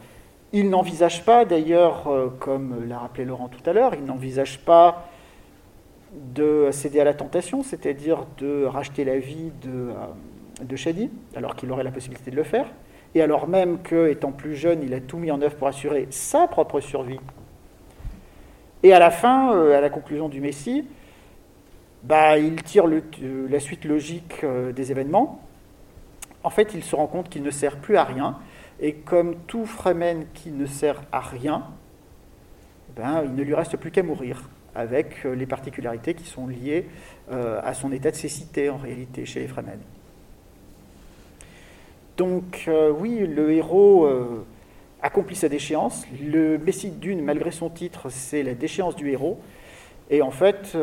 [SPEAKER 7] il n'envisage pas, d'ailleurs, euh, comme l'a rappelé Laurent tout à l'heure, il n'envisage pas de céder à la tentation, c'est-à-dire de racheter la vie de, euh, de Shadi, alors qu'il aurait la possibilité de le faire, et alors même que, étant plus jeune, il a tout mis en œuvre pour assurer sa propre survie. Et à la fin, à la conclusion du Messie, bah, il tire le, la suite logique des événements. En fait, il se rend compte qu'il ne sert plus à rien, et comme tout Fremen qui ne sert à rien, ben, il ne lui reste plus qu'à mourir, avec euh, les particularités qui sont liées euh, à son état de cécité en réalité chez les. Donc euh, oui, le héros accomplit sa déchéance. Le Messie Dune, malgré son titre, c'est la déchéance du héros. Et en fait,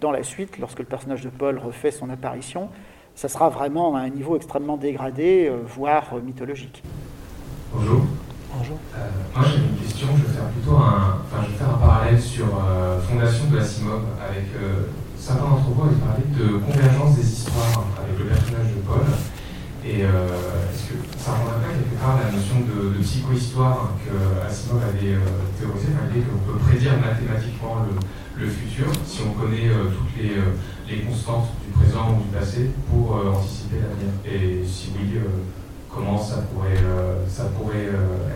[SPEAKER 7] dans la suite, lorsque le personnage de Paul refait son apparition, ça sera vraiment à un niveau extrêmement dégradé, voire mythologique.
[SPEAKER 9] Bonjour. Euh, moi j'ai une question, je vais faire plutôt un, enfin, je vais faire un parallèle sur euh, Fondation de Asimov avec certains d'entre vous avaient parlé de convergence des histoires avec le personnage de Paul. Et est-ce que ça rendrait pas quelque part la notion de, psychohistoire que Asimov avait théorisé, l'idée qu'on peut prédire mathématiquement le, futur si on connaît toutes les, les constantes présent ou du passé pour euh, anticiper l'avenir? Et si oui, euh, comment ça pourrait, euh, pourrait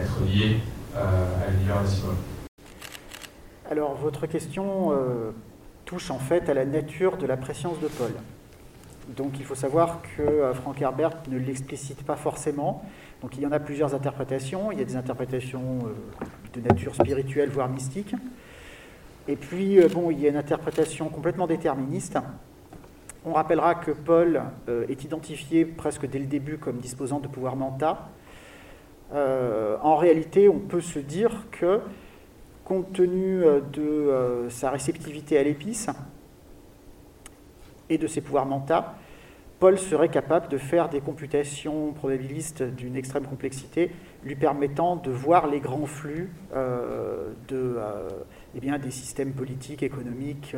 [SPEAKER 9] être lié à l'univers Simone
[SPEAKER 7] Alors, votre question touche en fait à la nature de la préscience de Paul. Donc il faut savoir que Frank Herbert ne l'explicite pas forcément. Donc il y en a plusieurs interprétations. Il y a des interprétations de nature spirituelle, voire mystique. Et puis, bon, il y a une interprétation complètement déterministe, on rappellera que Paul euh, est identifié presque dès le début comme disposant de pouvoir menta. Euh, en réalité, on peut se dire que, compte tenu euh, de sa réceptivité à l'épice et de ses pouvoirs menta, Paul serait capable de faire des computations probabilistes d'une extrême complexité, lui permettant de voir les grands flux eh des systèmes politiques, économiques,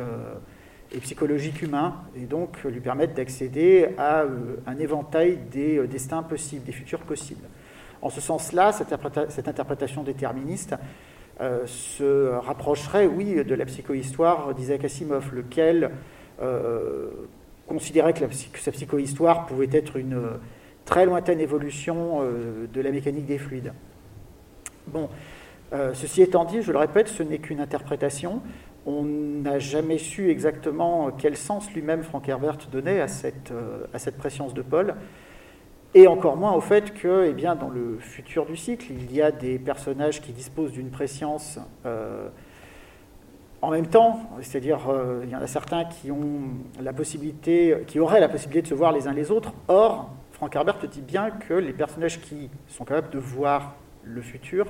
[SPEAKER 7] et psychologique humain, et donc lui permettre d'accéder à euh, un éventail des euh, destins possibles, des futurs possibles. En ce sens-là, cette, interprétation déterministe euh, se rapprocherait, oui, de la psychohistoire d'Isaac Asimov, lequel considérait que, sa psychohistoire pouvait être une très lointaine évolution de la mécanique des fluides. Bon, ceci étant dit, je le répète, ce n'est qu'une interprétation on n'a jamais su exactement quel sens lui-même Frank Herbert donnait à cette, euh, à préscience de Paul, et encore moins au fait que, eh bien, dans le futur du cycle, il y a des personnages qui disposent d'une préscience euh, en même temps, c'est-à-dire euh, il y en a certains qui ont qui auraient la possibilité de se voir les uns les autres. Or, Frank Herbert dit bien que les personnages qui sont capables de voir le futur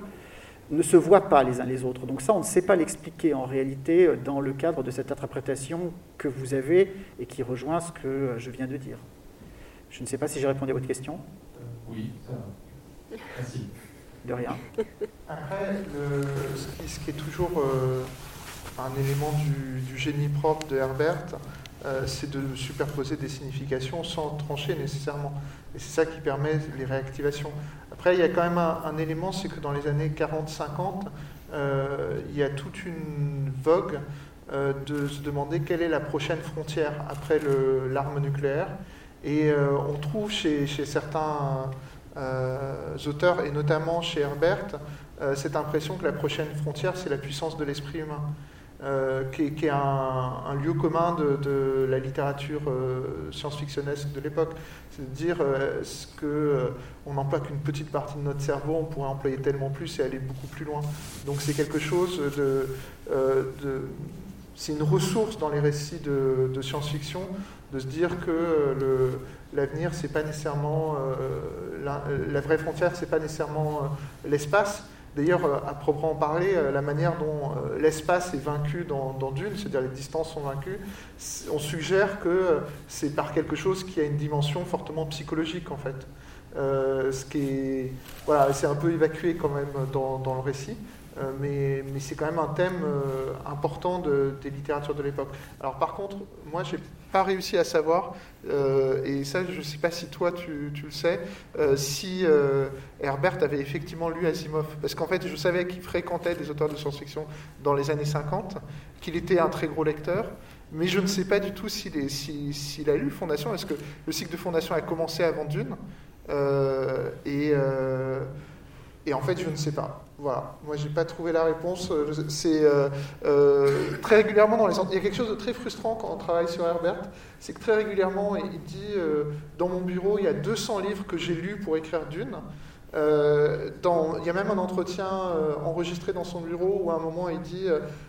[SPEAKER 7] ne se voient pas les uns les autres. Donc ça, on ne sait pas l'expliquer en réalité dans le cadre de cette interprétation que vous avez et qui rejoint ce que je viens de dire. Je ne sais pas si j'ai répondu à votre question.
[SPEAKER 9] Euh, oui, ça va. Merci.
[SPEAKER 7] De rien.
[SPEAKER 8] Après, ce, qui, est toujours euh, un élément du, génie propre de Herbert, euh, c'est de superposer des significations sans trancher nécessairement. Et c'est ça qui permet les réactivations. Après, il y a quand même un, élément, c'est que dans les années 40-50, euh, il y a toute une vogue euh, de se demander quelle est la prochaine frontière après l'arme nucléaire. Et euh, on trouve chez, chez certains auteurs, et notamment chez Herbert, cette impression que la prochaine frontière, c'est la puissance de l'esprit humain. Euh, qui, est, un, lieu commun de, la littérature euh, science-fictionnesque de l'époque. C'est de dire euh, ce que on n'emploie qu'une petite partie de notre cerveau, on pourrait employer tellement plus et aller beaucoup plus loin. Donc c'est quelque chose de, c'est une ressource dans les récits de, science-fiction de se dire que l'avenir c'est pas nécessairement la, la, vraie frontière, c'est pas nécessairement l'espace, D'ailleurs, euh, à proprement parler, euh, la manière dont euh, l'espace est vaincu dans, Dune, c'est-à-dire les distances sont vaincues, on suggère que c'est par quelque chose qui a une dimension fortement psychologique en fait. ce qui est, voilà, c'est un peu évacué quand même dans, le récit, mais, c'est quand même un thème important de, des littératures de l'époque. Alors par contre, moi j'ai pas réussi à savoir, euh, et ça je sais pas si toi tu, tu le sais, euh, si euh, Herbert avait effectivement lu Asimov. Parce qu'en fait je savais qu'il fréquentait des auteurs de science-fiction dans les années 50, qu'il était un très gros lecteur, mais je ne sais pas du tout s'il a lu Fondation, parce que le cycle de Fondation a commencé avant Dune, et, et en fait je ne sais pas. Voilà, moi j'ai pas trouvé la réponse. Euh, C'est euh, euh, très régulièrement dans les. Il y a quelque chose de très frustrant quand on travaille sur Herbert, c'est que très régulièrement il dit dans mon bureau il y a 200 livres que j'ai lus pour écrire Dune. Il y a même un entretien enregistré dans son bureau où à un moment il dit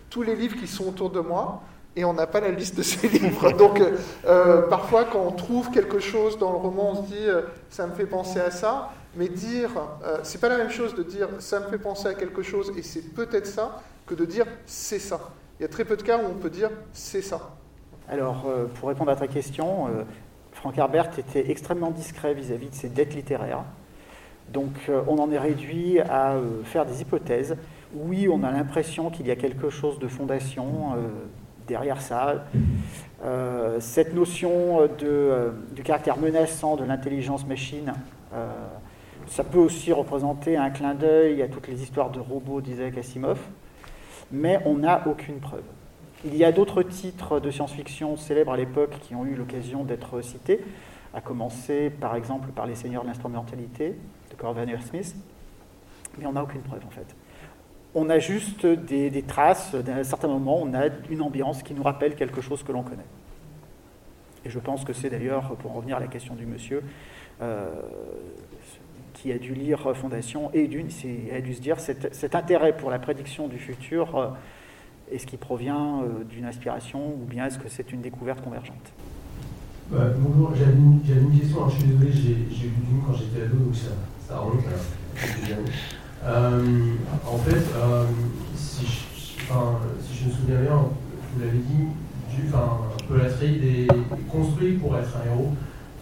[SPEAKER 8] tous les livres qui sont autour de moi et on n'a pas la liste de ces livres. Donc parfois quand on trouve quelque chose dans le roman, on se dit ça me fait penser à ça, mais dire euh, c'est pas la même chose de dire ça me fait penser à quelque chose et c'est peut-être ça que de dire c'est ça. Il y a très peu de cas où on peut dire c'est ça.
[SPEAKER 7] Alors, euh, pour répondre à ta question, euh, Frank Herbert était extrêmement discret vis-à-vis de ses dettes littéraires. Donc, euh, on en est réduit à faire des hypothèses. Oui, on a l'impression qu'il y a quelque chose de fondation derrière ça. Cette notion de, du caractère menaçant de l'intelligence machine, ça peut aussi représenter un clin d'œil à toutes les histoires de robots d'Isaac Asimov, mais on n'a aucune preuve. Il y a d'autres titres de science-fiction célèbres à l'époque qui ont eu l'occasion d'être cités, à commencer par exemple par Les Seigneurs de l'instrumentalité de Corvair Smith, mais on n'a aucune preuve en fait. On a juste des, des traces, d'un certain moment, on a une ambiance qui nous rappelle quelque chose que l'on connaît. Et je pense que c'est d'ailleurs, pour en revenir à la question du monsieur, euh, qui a dû lire Fondation et Dune, a dû se dire cet, intérêt pour la prédiction du futur, euh, est-ce qu'il provient euh, d'une inspiration ou bien est-ce que c'est une découverte convergente?
[SPEAKER 9] Bah, bonjour, j'avais une, question, je suis désolé, j'ai, lu Dune quand j'étais ado, donc ça, ça remonte. Euh, en fait, si, je, me souviens bien, vous l'avez dit, du, enfin, Polatride est, est construit pour être un héros.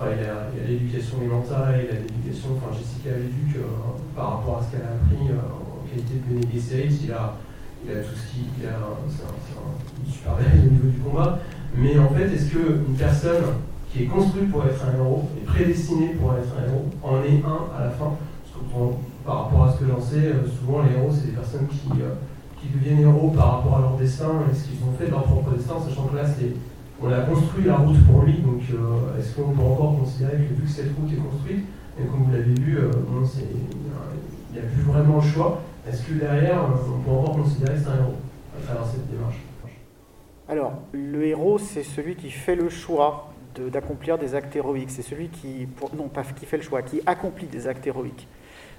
[SPEAKER 9] Enfin, il, il a l'éducation élémentaire, il a l'éducation, enfin Jessica que euh, par rapport à ce qu'elle a appris euh, en qualité de Gesserit, il a, il a tout ce qui, il a, c'est un, super belle au niveau du combat. Mais en fait, est-ce qu'une personne qui est construite pour être un héros, est prédestinée pour être un héros, en est un à la fin? Parce que par rapport à ce que j'en sais, euh, souvent les héros, c'est des personnes qui, euh, qui deviennent héros par rapport à leur destin et ce qu'ils ont fait de leur propre destin, sachant que là, c'est, on a construit la route pour lui, donc euh, est-ce qu'on peut encore considérer que vu que cette route est construite, et comme vous l'avez vu, euh, bon, il n'y a plus vraiment le choix, est-ce que derrière, euh, on peut encore considérer que c'est un héros à travers cette démarche?
[SPEAKER 7] Alors, le héros, c'est celui qui fait le choix d'accomplir des actes héroïques. C'est celui qui, non pas qui fait le choix, qui accomplit des actes héroïques.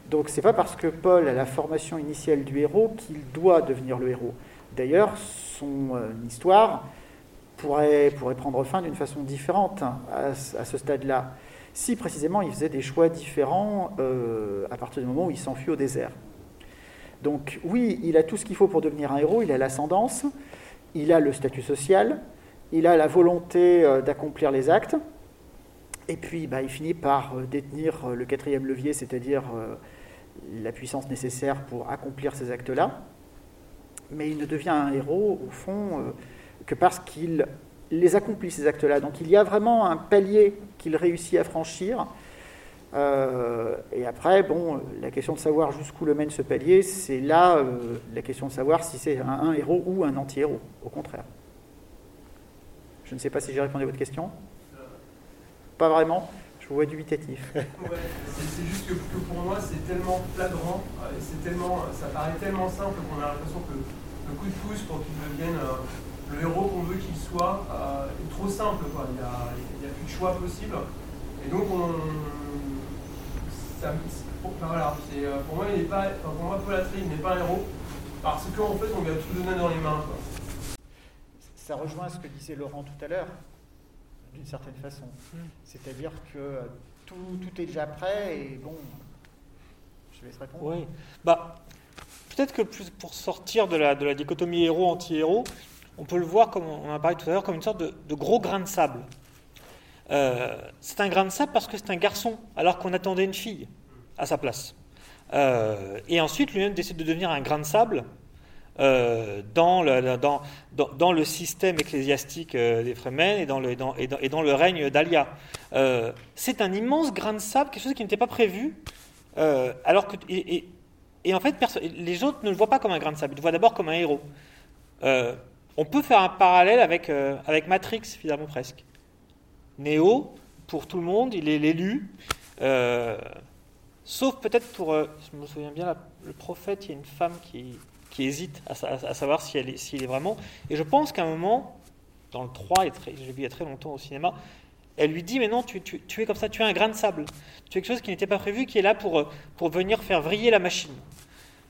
[SPEAKER 7] Donc, c'est pas parce que Paul a la formation initiale du héros qu'il doit devenir le héros. D'ailleurs, son euh, histoire pourrait, pourrait prendre fin d'une façon différente à, à ce stade-là. Si précisément il faisait des choix différents euh, à partir du moment où il s'enfuit au désert. Donc oui, il a tout ce qu'il faut pour devenir un héros, il a l'ascendance, il a le statut social, il a la volonté euh, d'accomplir les actes, et puis bah, il finit par euh, détenir le quatrième levier, c'est-à-dire la puissance nécessaire pour accomplir ces actes-là. Mais il ne devient un héros, au fond, que parce qu'il les accomplit, ces actes-là. Donc il y a vraiment un palier qu'il réussit à franchir. Euh, et après, bon, la question de savoir jusqu'où le mène ce palier, c'est là euh, la question de savoir si c'est un, héros ou un anti-héros, au contraire. Je ne sais pas si j'ai répondu à votre question. Pas vraiment Je vous vois dubitatif.
[SPEAKER 10] C'est juste que, pour moi c'est tellement flagrant, euh, c'est tellement, ça paraît tellement simple qu'on a l'impression que le coup de pouce pour qu'il devienne le héros qu'on veut qu'il soit euh, est trop simple. Quoi. Il n'y a, il y a plus de choix possible. Et donc on, ça, pour, enfin, voilà, c'est, euh, pour moi il n'est pas, enfin, pour moi Paul Atreides n'est pas un héros parce qu'en fait on lui a tout donné dans les mains. Quoi.
[SPEAKER 7] Ça rejoint ce que disait Laurent tout à l'heure, d'une certaine façon. C'est-à-dire que euh, tout, tout est déjà prêt et bon, je laisse répondre.
[SPEAKER 4] Oui. Bah, peut-être que plus pour sortir de la, de la dichotomie héros-anti-héros, on peut le voir, comme on en a parlé tout à l'heure, comme une sorte de, gros grain de sable. Euh, c'est un grain de sable parce que c'est un garçon, alors qu'on attendait une fille à sa place. Euh, et ensuite, lui-même décide de devenir un grain de sable euh, dans, le, système ecclésiastique des Fremen et dans le, le règne d'Alia. C'est un immense grain de sable, quelque chose qui n'était pas prévu, alors que, et, en fait, les autres ne le voient pas comme un grain de sable, ils le voient d'abord comme un héros. On peut faire un parallèle avec, avec Matrix, finalement, presque. Néo, pour tout le monde, il est l'élu. sauf peut-être pour, je me souviens bien, le prophète, il y a une femme qui, hésite à, savoir s'il est, est, vraiment. Et je pense qu'à un moment, dans le 3, j'ai vu il y a très longtemps au cinéma, elle lui dit Mais non, tu, tu, es comme ça, tu es un grain de sable. Tu es quelque chose qui n'était pas prévu, qui est là pour, pour venir faire vriller la machine.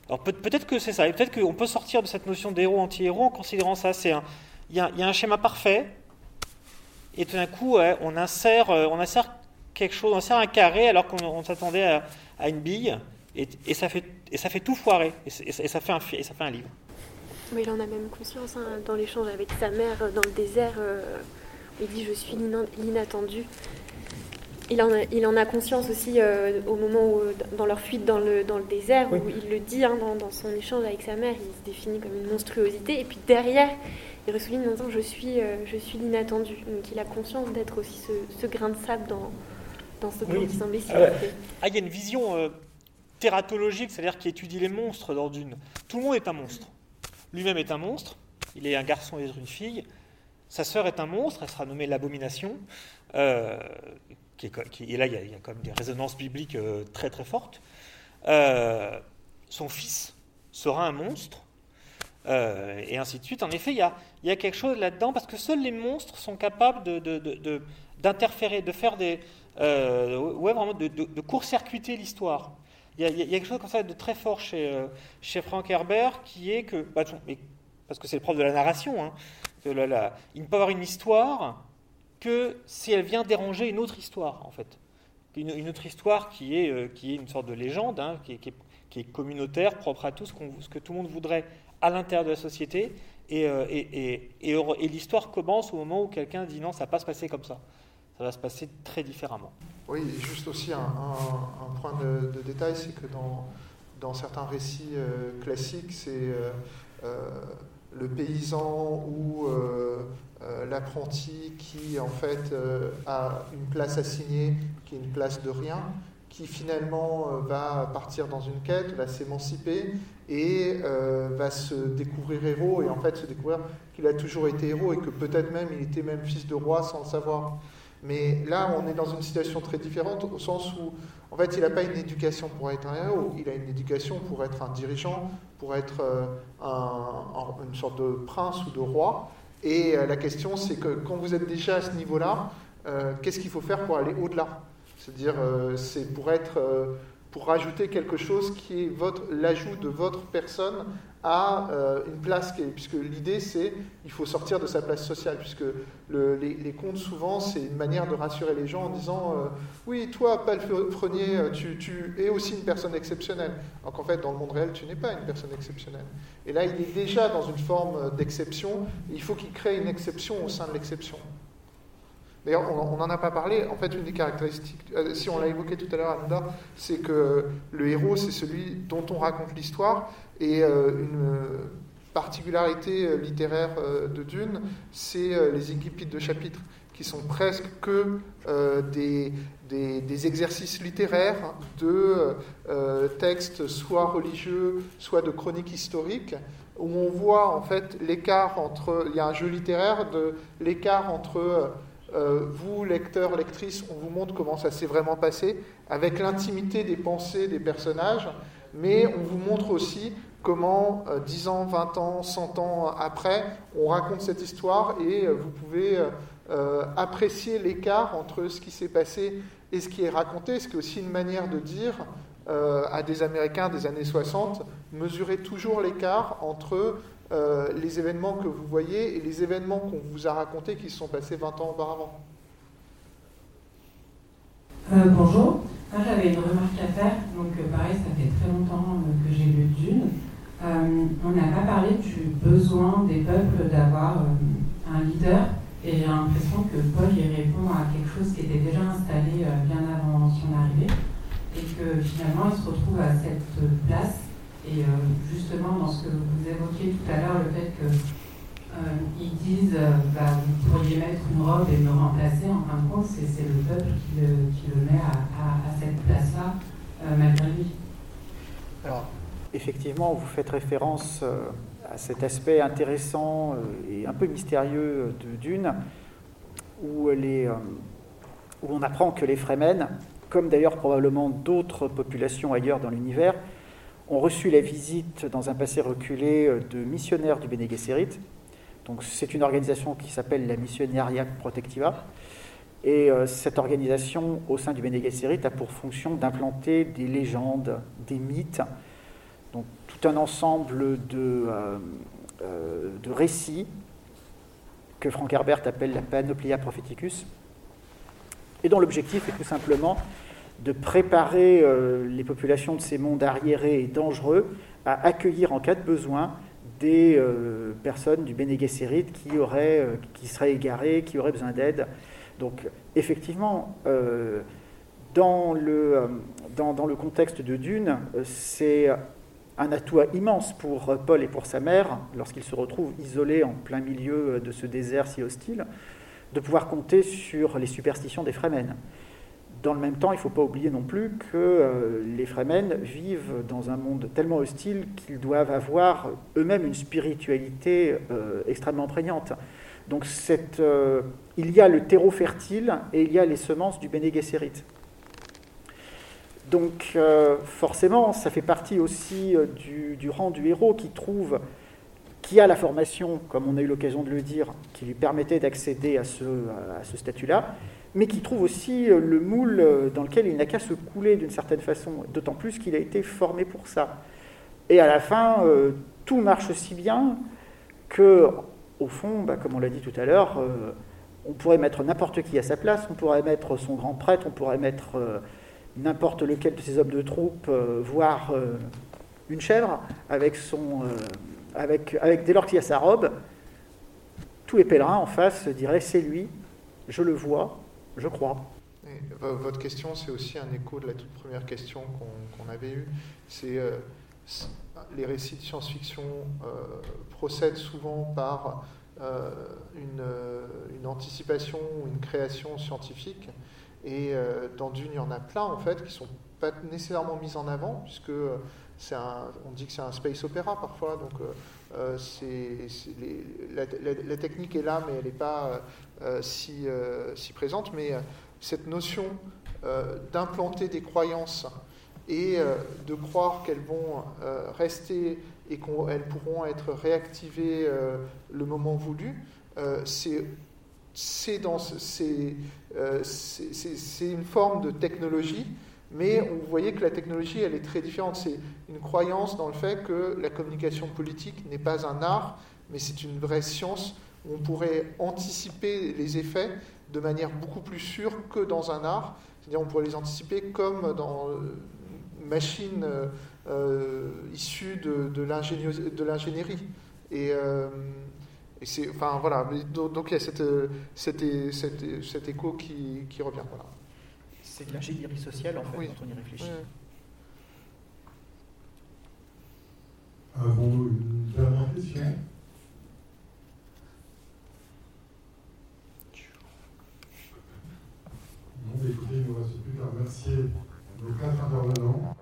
[SPEAKER 4] Alors peut, être que c'est ça, et peut-être qu'on peut sortir de cette notion d'héros anti-héros en considérant ça. C'est il y, a, un schéma parfait, et tout d'un coup, on, insère, euh, on insère quelque chose, on insère un carré alors qu'on s'attendait à, une bille, et, ça fait tout foirer, et, ça, fait un, livre.
[SPEAKER 6] Mais il en a même conscience hein, dans l'échange avec sa mère dans le désert. Euh, il dit Je suis l'inattendu. Il en, a, il en a conscience aussi euh, au moment où, dans leur fuite dans le, dans le désert, où il le dit hein, dans, son échange avec sa mère, il se définit comme une monstruosité. Et puis derrière, il ressouligne en disant Je suis, je suis l'inattendu. Donc il a conscience d'être aussi ce, grain de sable dans, dans ce oui. qui
[SPEAKER 4] ah, ah, il y a une vision tératologique, c'est-à-dire qui étudie les monstres dans Dune. Tout le monde est un monstre. Lui-même est un monstre. Il est un garçon et une fille. Sa sœur est un monstre. Elle sera nommée l'abomination. Euh, et là, il y, a, il quand même des résonances bibliques euh, très très fortes. Euh, son fils sera un monstre. et ainsi de suite. En effet, il y a, il quelque chose là-dedans parce que seuls les monstres sont capables d'interférer, de, faire des, ouais, vraiment de, court-circuiter l'histoire. Il y, a, quelque chose comme ça de très fort chez, euh, chez Frank Herbert qui est que, bah, parce que c'est le propre de la narration, hein, il ne peut avoir une histoire que si elle vient déranger une autre histoire, en fait. Une, autre histoire qui est, euh, qui est une sorte de légende, hein, qui, est, communautaire, propre à tout, ce, ce, que tout le monde voudrait à l'intérieur de la société. Euh, et, et l'histoire commence au moment où quelqu'un dit non, ça ne va pas se passer comme ça. Ça va se passer très différemment.
[SPEAKER 8] Oui, juste aussi un, point de, détail, c'est que dans, certains récits euh, classiques, c'est euh, euh, le paysan ou l'apprenti qui en fait a une place assignée, qui est une place de rien, qui finalement va partir dans une quête, va s'émanciper et va se découvrir héros et en fait se découvrir qu'il a toujours été héros et que peut-être même il était même fils de roi sans le savoir. Mais là, on est dans une situation très différente au sens où, en fait, il n'a pas une éducation pour être un héros, il a une éducation pour être un dirigeant, pour être euh, une sorte de prince ou de roi. Et euh, la question, c'est que quand vous êtes déjà à ce niveau-là, euh, qu'est-ce qu'il faut faire pour aller au-delà? C'est-à-dire, c'est pour être pour rajouter quelque chose qui est l'ajout de votre personne à euh, une place, qui puisque l'idée c'est il faut sortir de sa place sociale, puisque les, contes souvent c'est une manière de rassurer les gens en disant euh, oui toi palefrenier tu, tu es aussi une personne exceptionnelle, alors qu'en fait dans le monde réel tu n'es pas une personne exceptionnelle. Et là il est déjà dans une forme d'exception, il faut qu'il crée une exception au sein de l'exception. D'ailleurs, on n'en a pas parlé. En fait, une des caractéristiques, euh, si on l'a évoqué tout à l'heure, Ananda, c'est que le héros, c'est celui dont on raconte l'histoire. Et euh, une particularité euh, littéraire de Dune, c'est les équipites de chapitres, qui sont presque que des, des, exercices littéraires de textes soit religieux, soit de chroniques historiques, où on voit en fait l'écart entre. Il y a un jeu littéraire de l'écart entre euh, vous, lecteurs, lectrices, on vous montre comment ça s'est vraiment passé, avec l'intimité des pensées des personnages, mais on vous montre aussi comment, euh, 10 ans, 20 ans, 100 ans après, on raconte cette histoire et euh, vous pouvez apprécier l'écart entre ce qui s'est passé et ce qui est raconté, ce qui est aussi une manière de dire à des Américains des années 60, mesurer toujours l'écart entre euh, les événements que vous voyez et les événements qu'on vous a racontés qui se sont passés 20 ans auparavant.
[SPEAKER 11] Euh, bonjour, moi j'avais une remarque à faire, donc euh, pareil, ça fait très longtemps que j'ai lu Dune. on n'a pas parlé du besoin des peuples d'avoir un leader, et j'ai l'impression que Paul y répond à quelque chose qui était déjà installé bien avant son arrivée, et que finalement il se retrouve à cette place Et justement, dans ce que vous évoquiez tout à l'heure, le fait qu'ils disent bah, vous pourriez mettre une robe et me remplacer, en fin de compte, c'est le peuple qui le, met à, cette place-là, malgré lui.
[SPEAKER 7] Alors, effectivement, vous faites référence à cet aspect intéressant et un peu mystérieux de Dune, où, où on apprend que les Fremen, comme d'ailleurs probablement d'autres populations ailleurs dans l'univers, ont reçu la visite dans un passé reculé de missionnaires du Bene. Donc c'est une organisation qui s'appelle la Missionaria Protectiva. Et euh, cette organisation au sein du Bene a pour fonction d'implanter des légendes, des mythes, donc tout un ensemble de, euh, euh, de récits que Frank Herbert appelle la Panoplia Propheticus, et dont l'objectif est tout simplement de préparer euh, les populations de ces mondes arriérés et dangereux à accueillir en cas de besoin des euh, personnes du Bene qui, auraient, euh, qui seraient égarées, qui auraient besoin d'aide. Donc effectivement, dans, le, dans, dans, le contexte de Dune, c'est un atout immense pour Paul et pour sa mère, lorsqu'ils se retrouvent isolés en plein milieu de ce désert si hostile, de pouvoir compter sur les superstitions des Fremen. Dans le même temps, il ne faut pas oublier non plus que euh, les Fremen vivent dans un monde tellement hostile qu'ils doivent avoir eux-mêmes une spiritualité euh, extrêmement prégnante. Donc euh, il y a le terreau fertile et il y a les semences du Bene Gesserit. Donc forcément, ça fait partie aussi du, rang du héros qui trouve, qui a la formation, comme on a eu l'occasion de le dire, qui lui permettait d'accéder à ce, à ce statut-là, mais qui trouve aussi euh, le moule euh, dans lequel il n'a qu'à se couler d'une certaine façon, d'autant plus qu'il a été formé pour ça. Et à la fin, euh, tout marche si bien que, au fond, bah, comme on l'a dit tout à l'heure, on pourrait mettre n'importe qui à sa place, on pourrait mettre son grand prêtre, on pourrait mettre n'importe lequel de ses hommes de troupe, voire une chèvre, avec son, avec, avec, dès lors qu'il a sa robe, tous les pèlerins en face diraient c'est lui, je le vois, je crois.
[SPEAKER 8] votre question, c'est aussi un écho de la toute première question qu'on avait eue. C'est euh, les récits de science-fiction euh, procèdent souvent par euh, une, anticipation ou une création scientifique. Et dans Dune, il y en a plein en fait qui sont pas nécessairement mises en avant, puisque c'est on dit que c'est un space opéra parfois. Donc c'est, la, technique est là, mais elle n'est pas euh, si, euh, si, présente, mais euh, cette notion d'implanter des croyances et de croire qu'elles vont rester et qu'elles pourront être réactivées le moment voulu, c'est une forme de technologie, mais vous voyez que la technologie, elle est très différente. C'est une croyance dans le fait que la communication politique n'est pas un art, mais c'est une vraie science on pourrait anticiper les effets de manière beaucoup plus sûre que dans un art. C'est-à-dire on pourrait les anticiper comme dans une machine euh, euh, issue de, l'ingénierie. Et, euh, c'est, enfin voilà, donc, il y a cet écho qui, qui revient. Voilà
[SPEAKER 7] c'est de l'ingénierie sociale, en fait, oui. quand on y réfléchit.
[SPEAKER 12] Oui. Avons-nous une dernière question Bon, écoutez, il ne nous reste plus qu'à remercier nos quatre intervenants.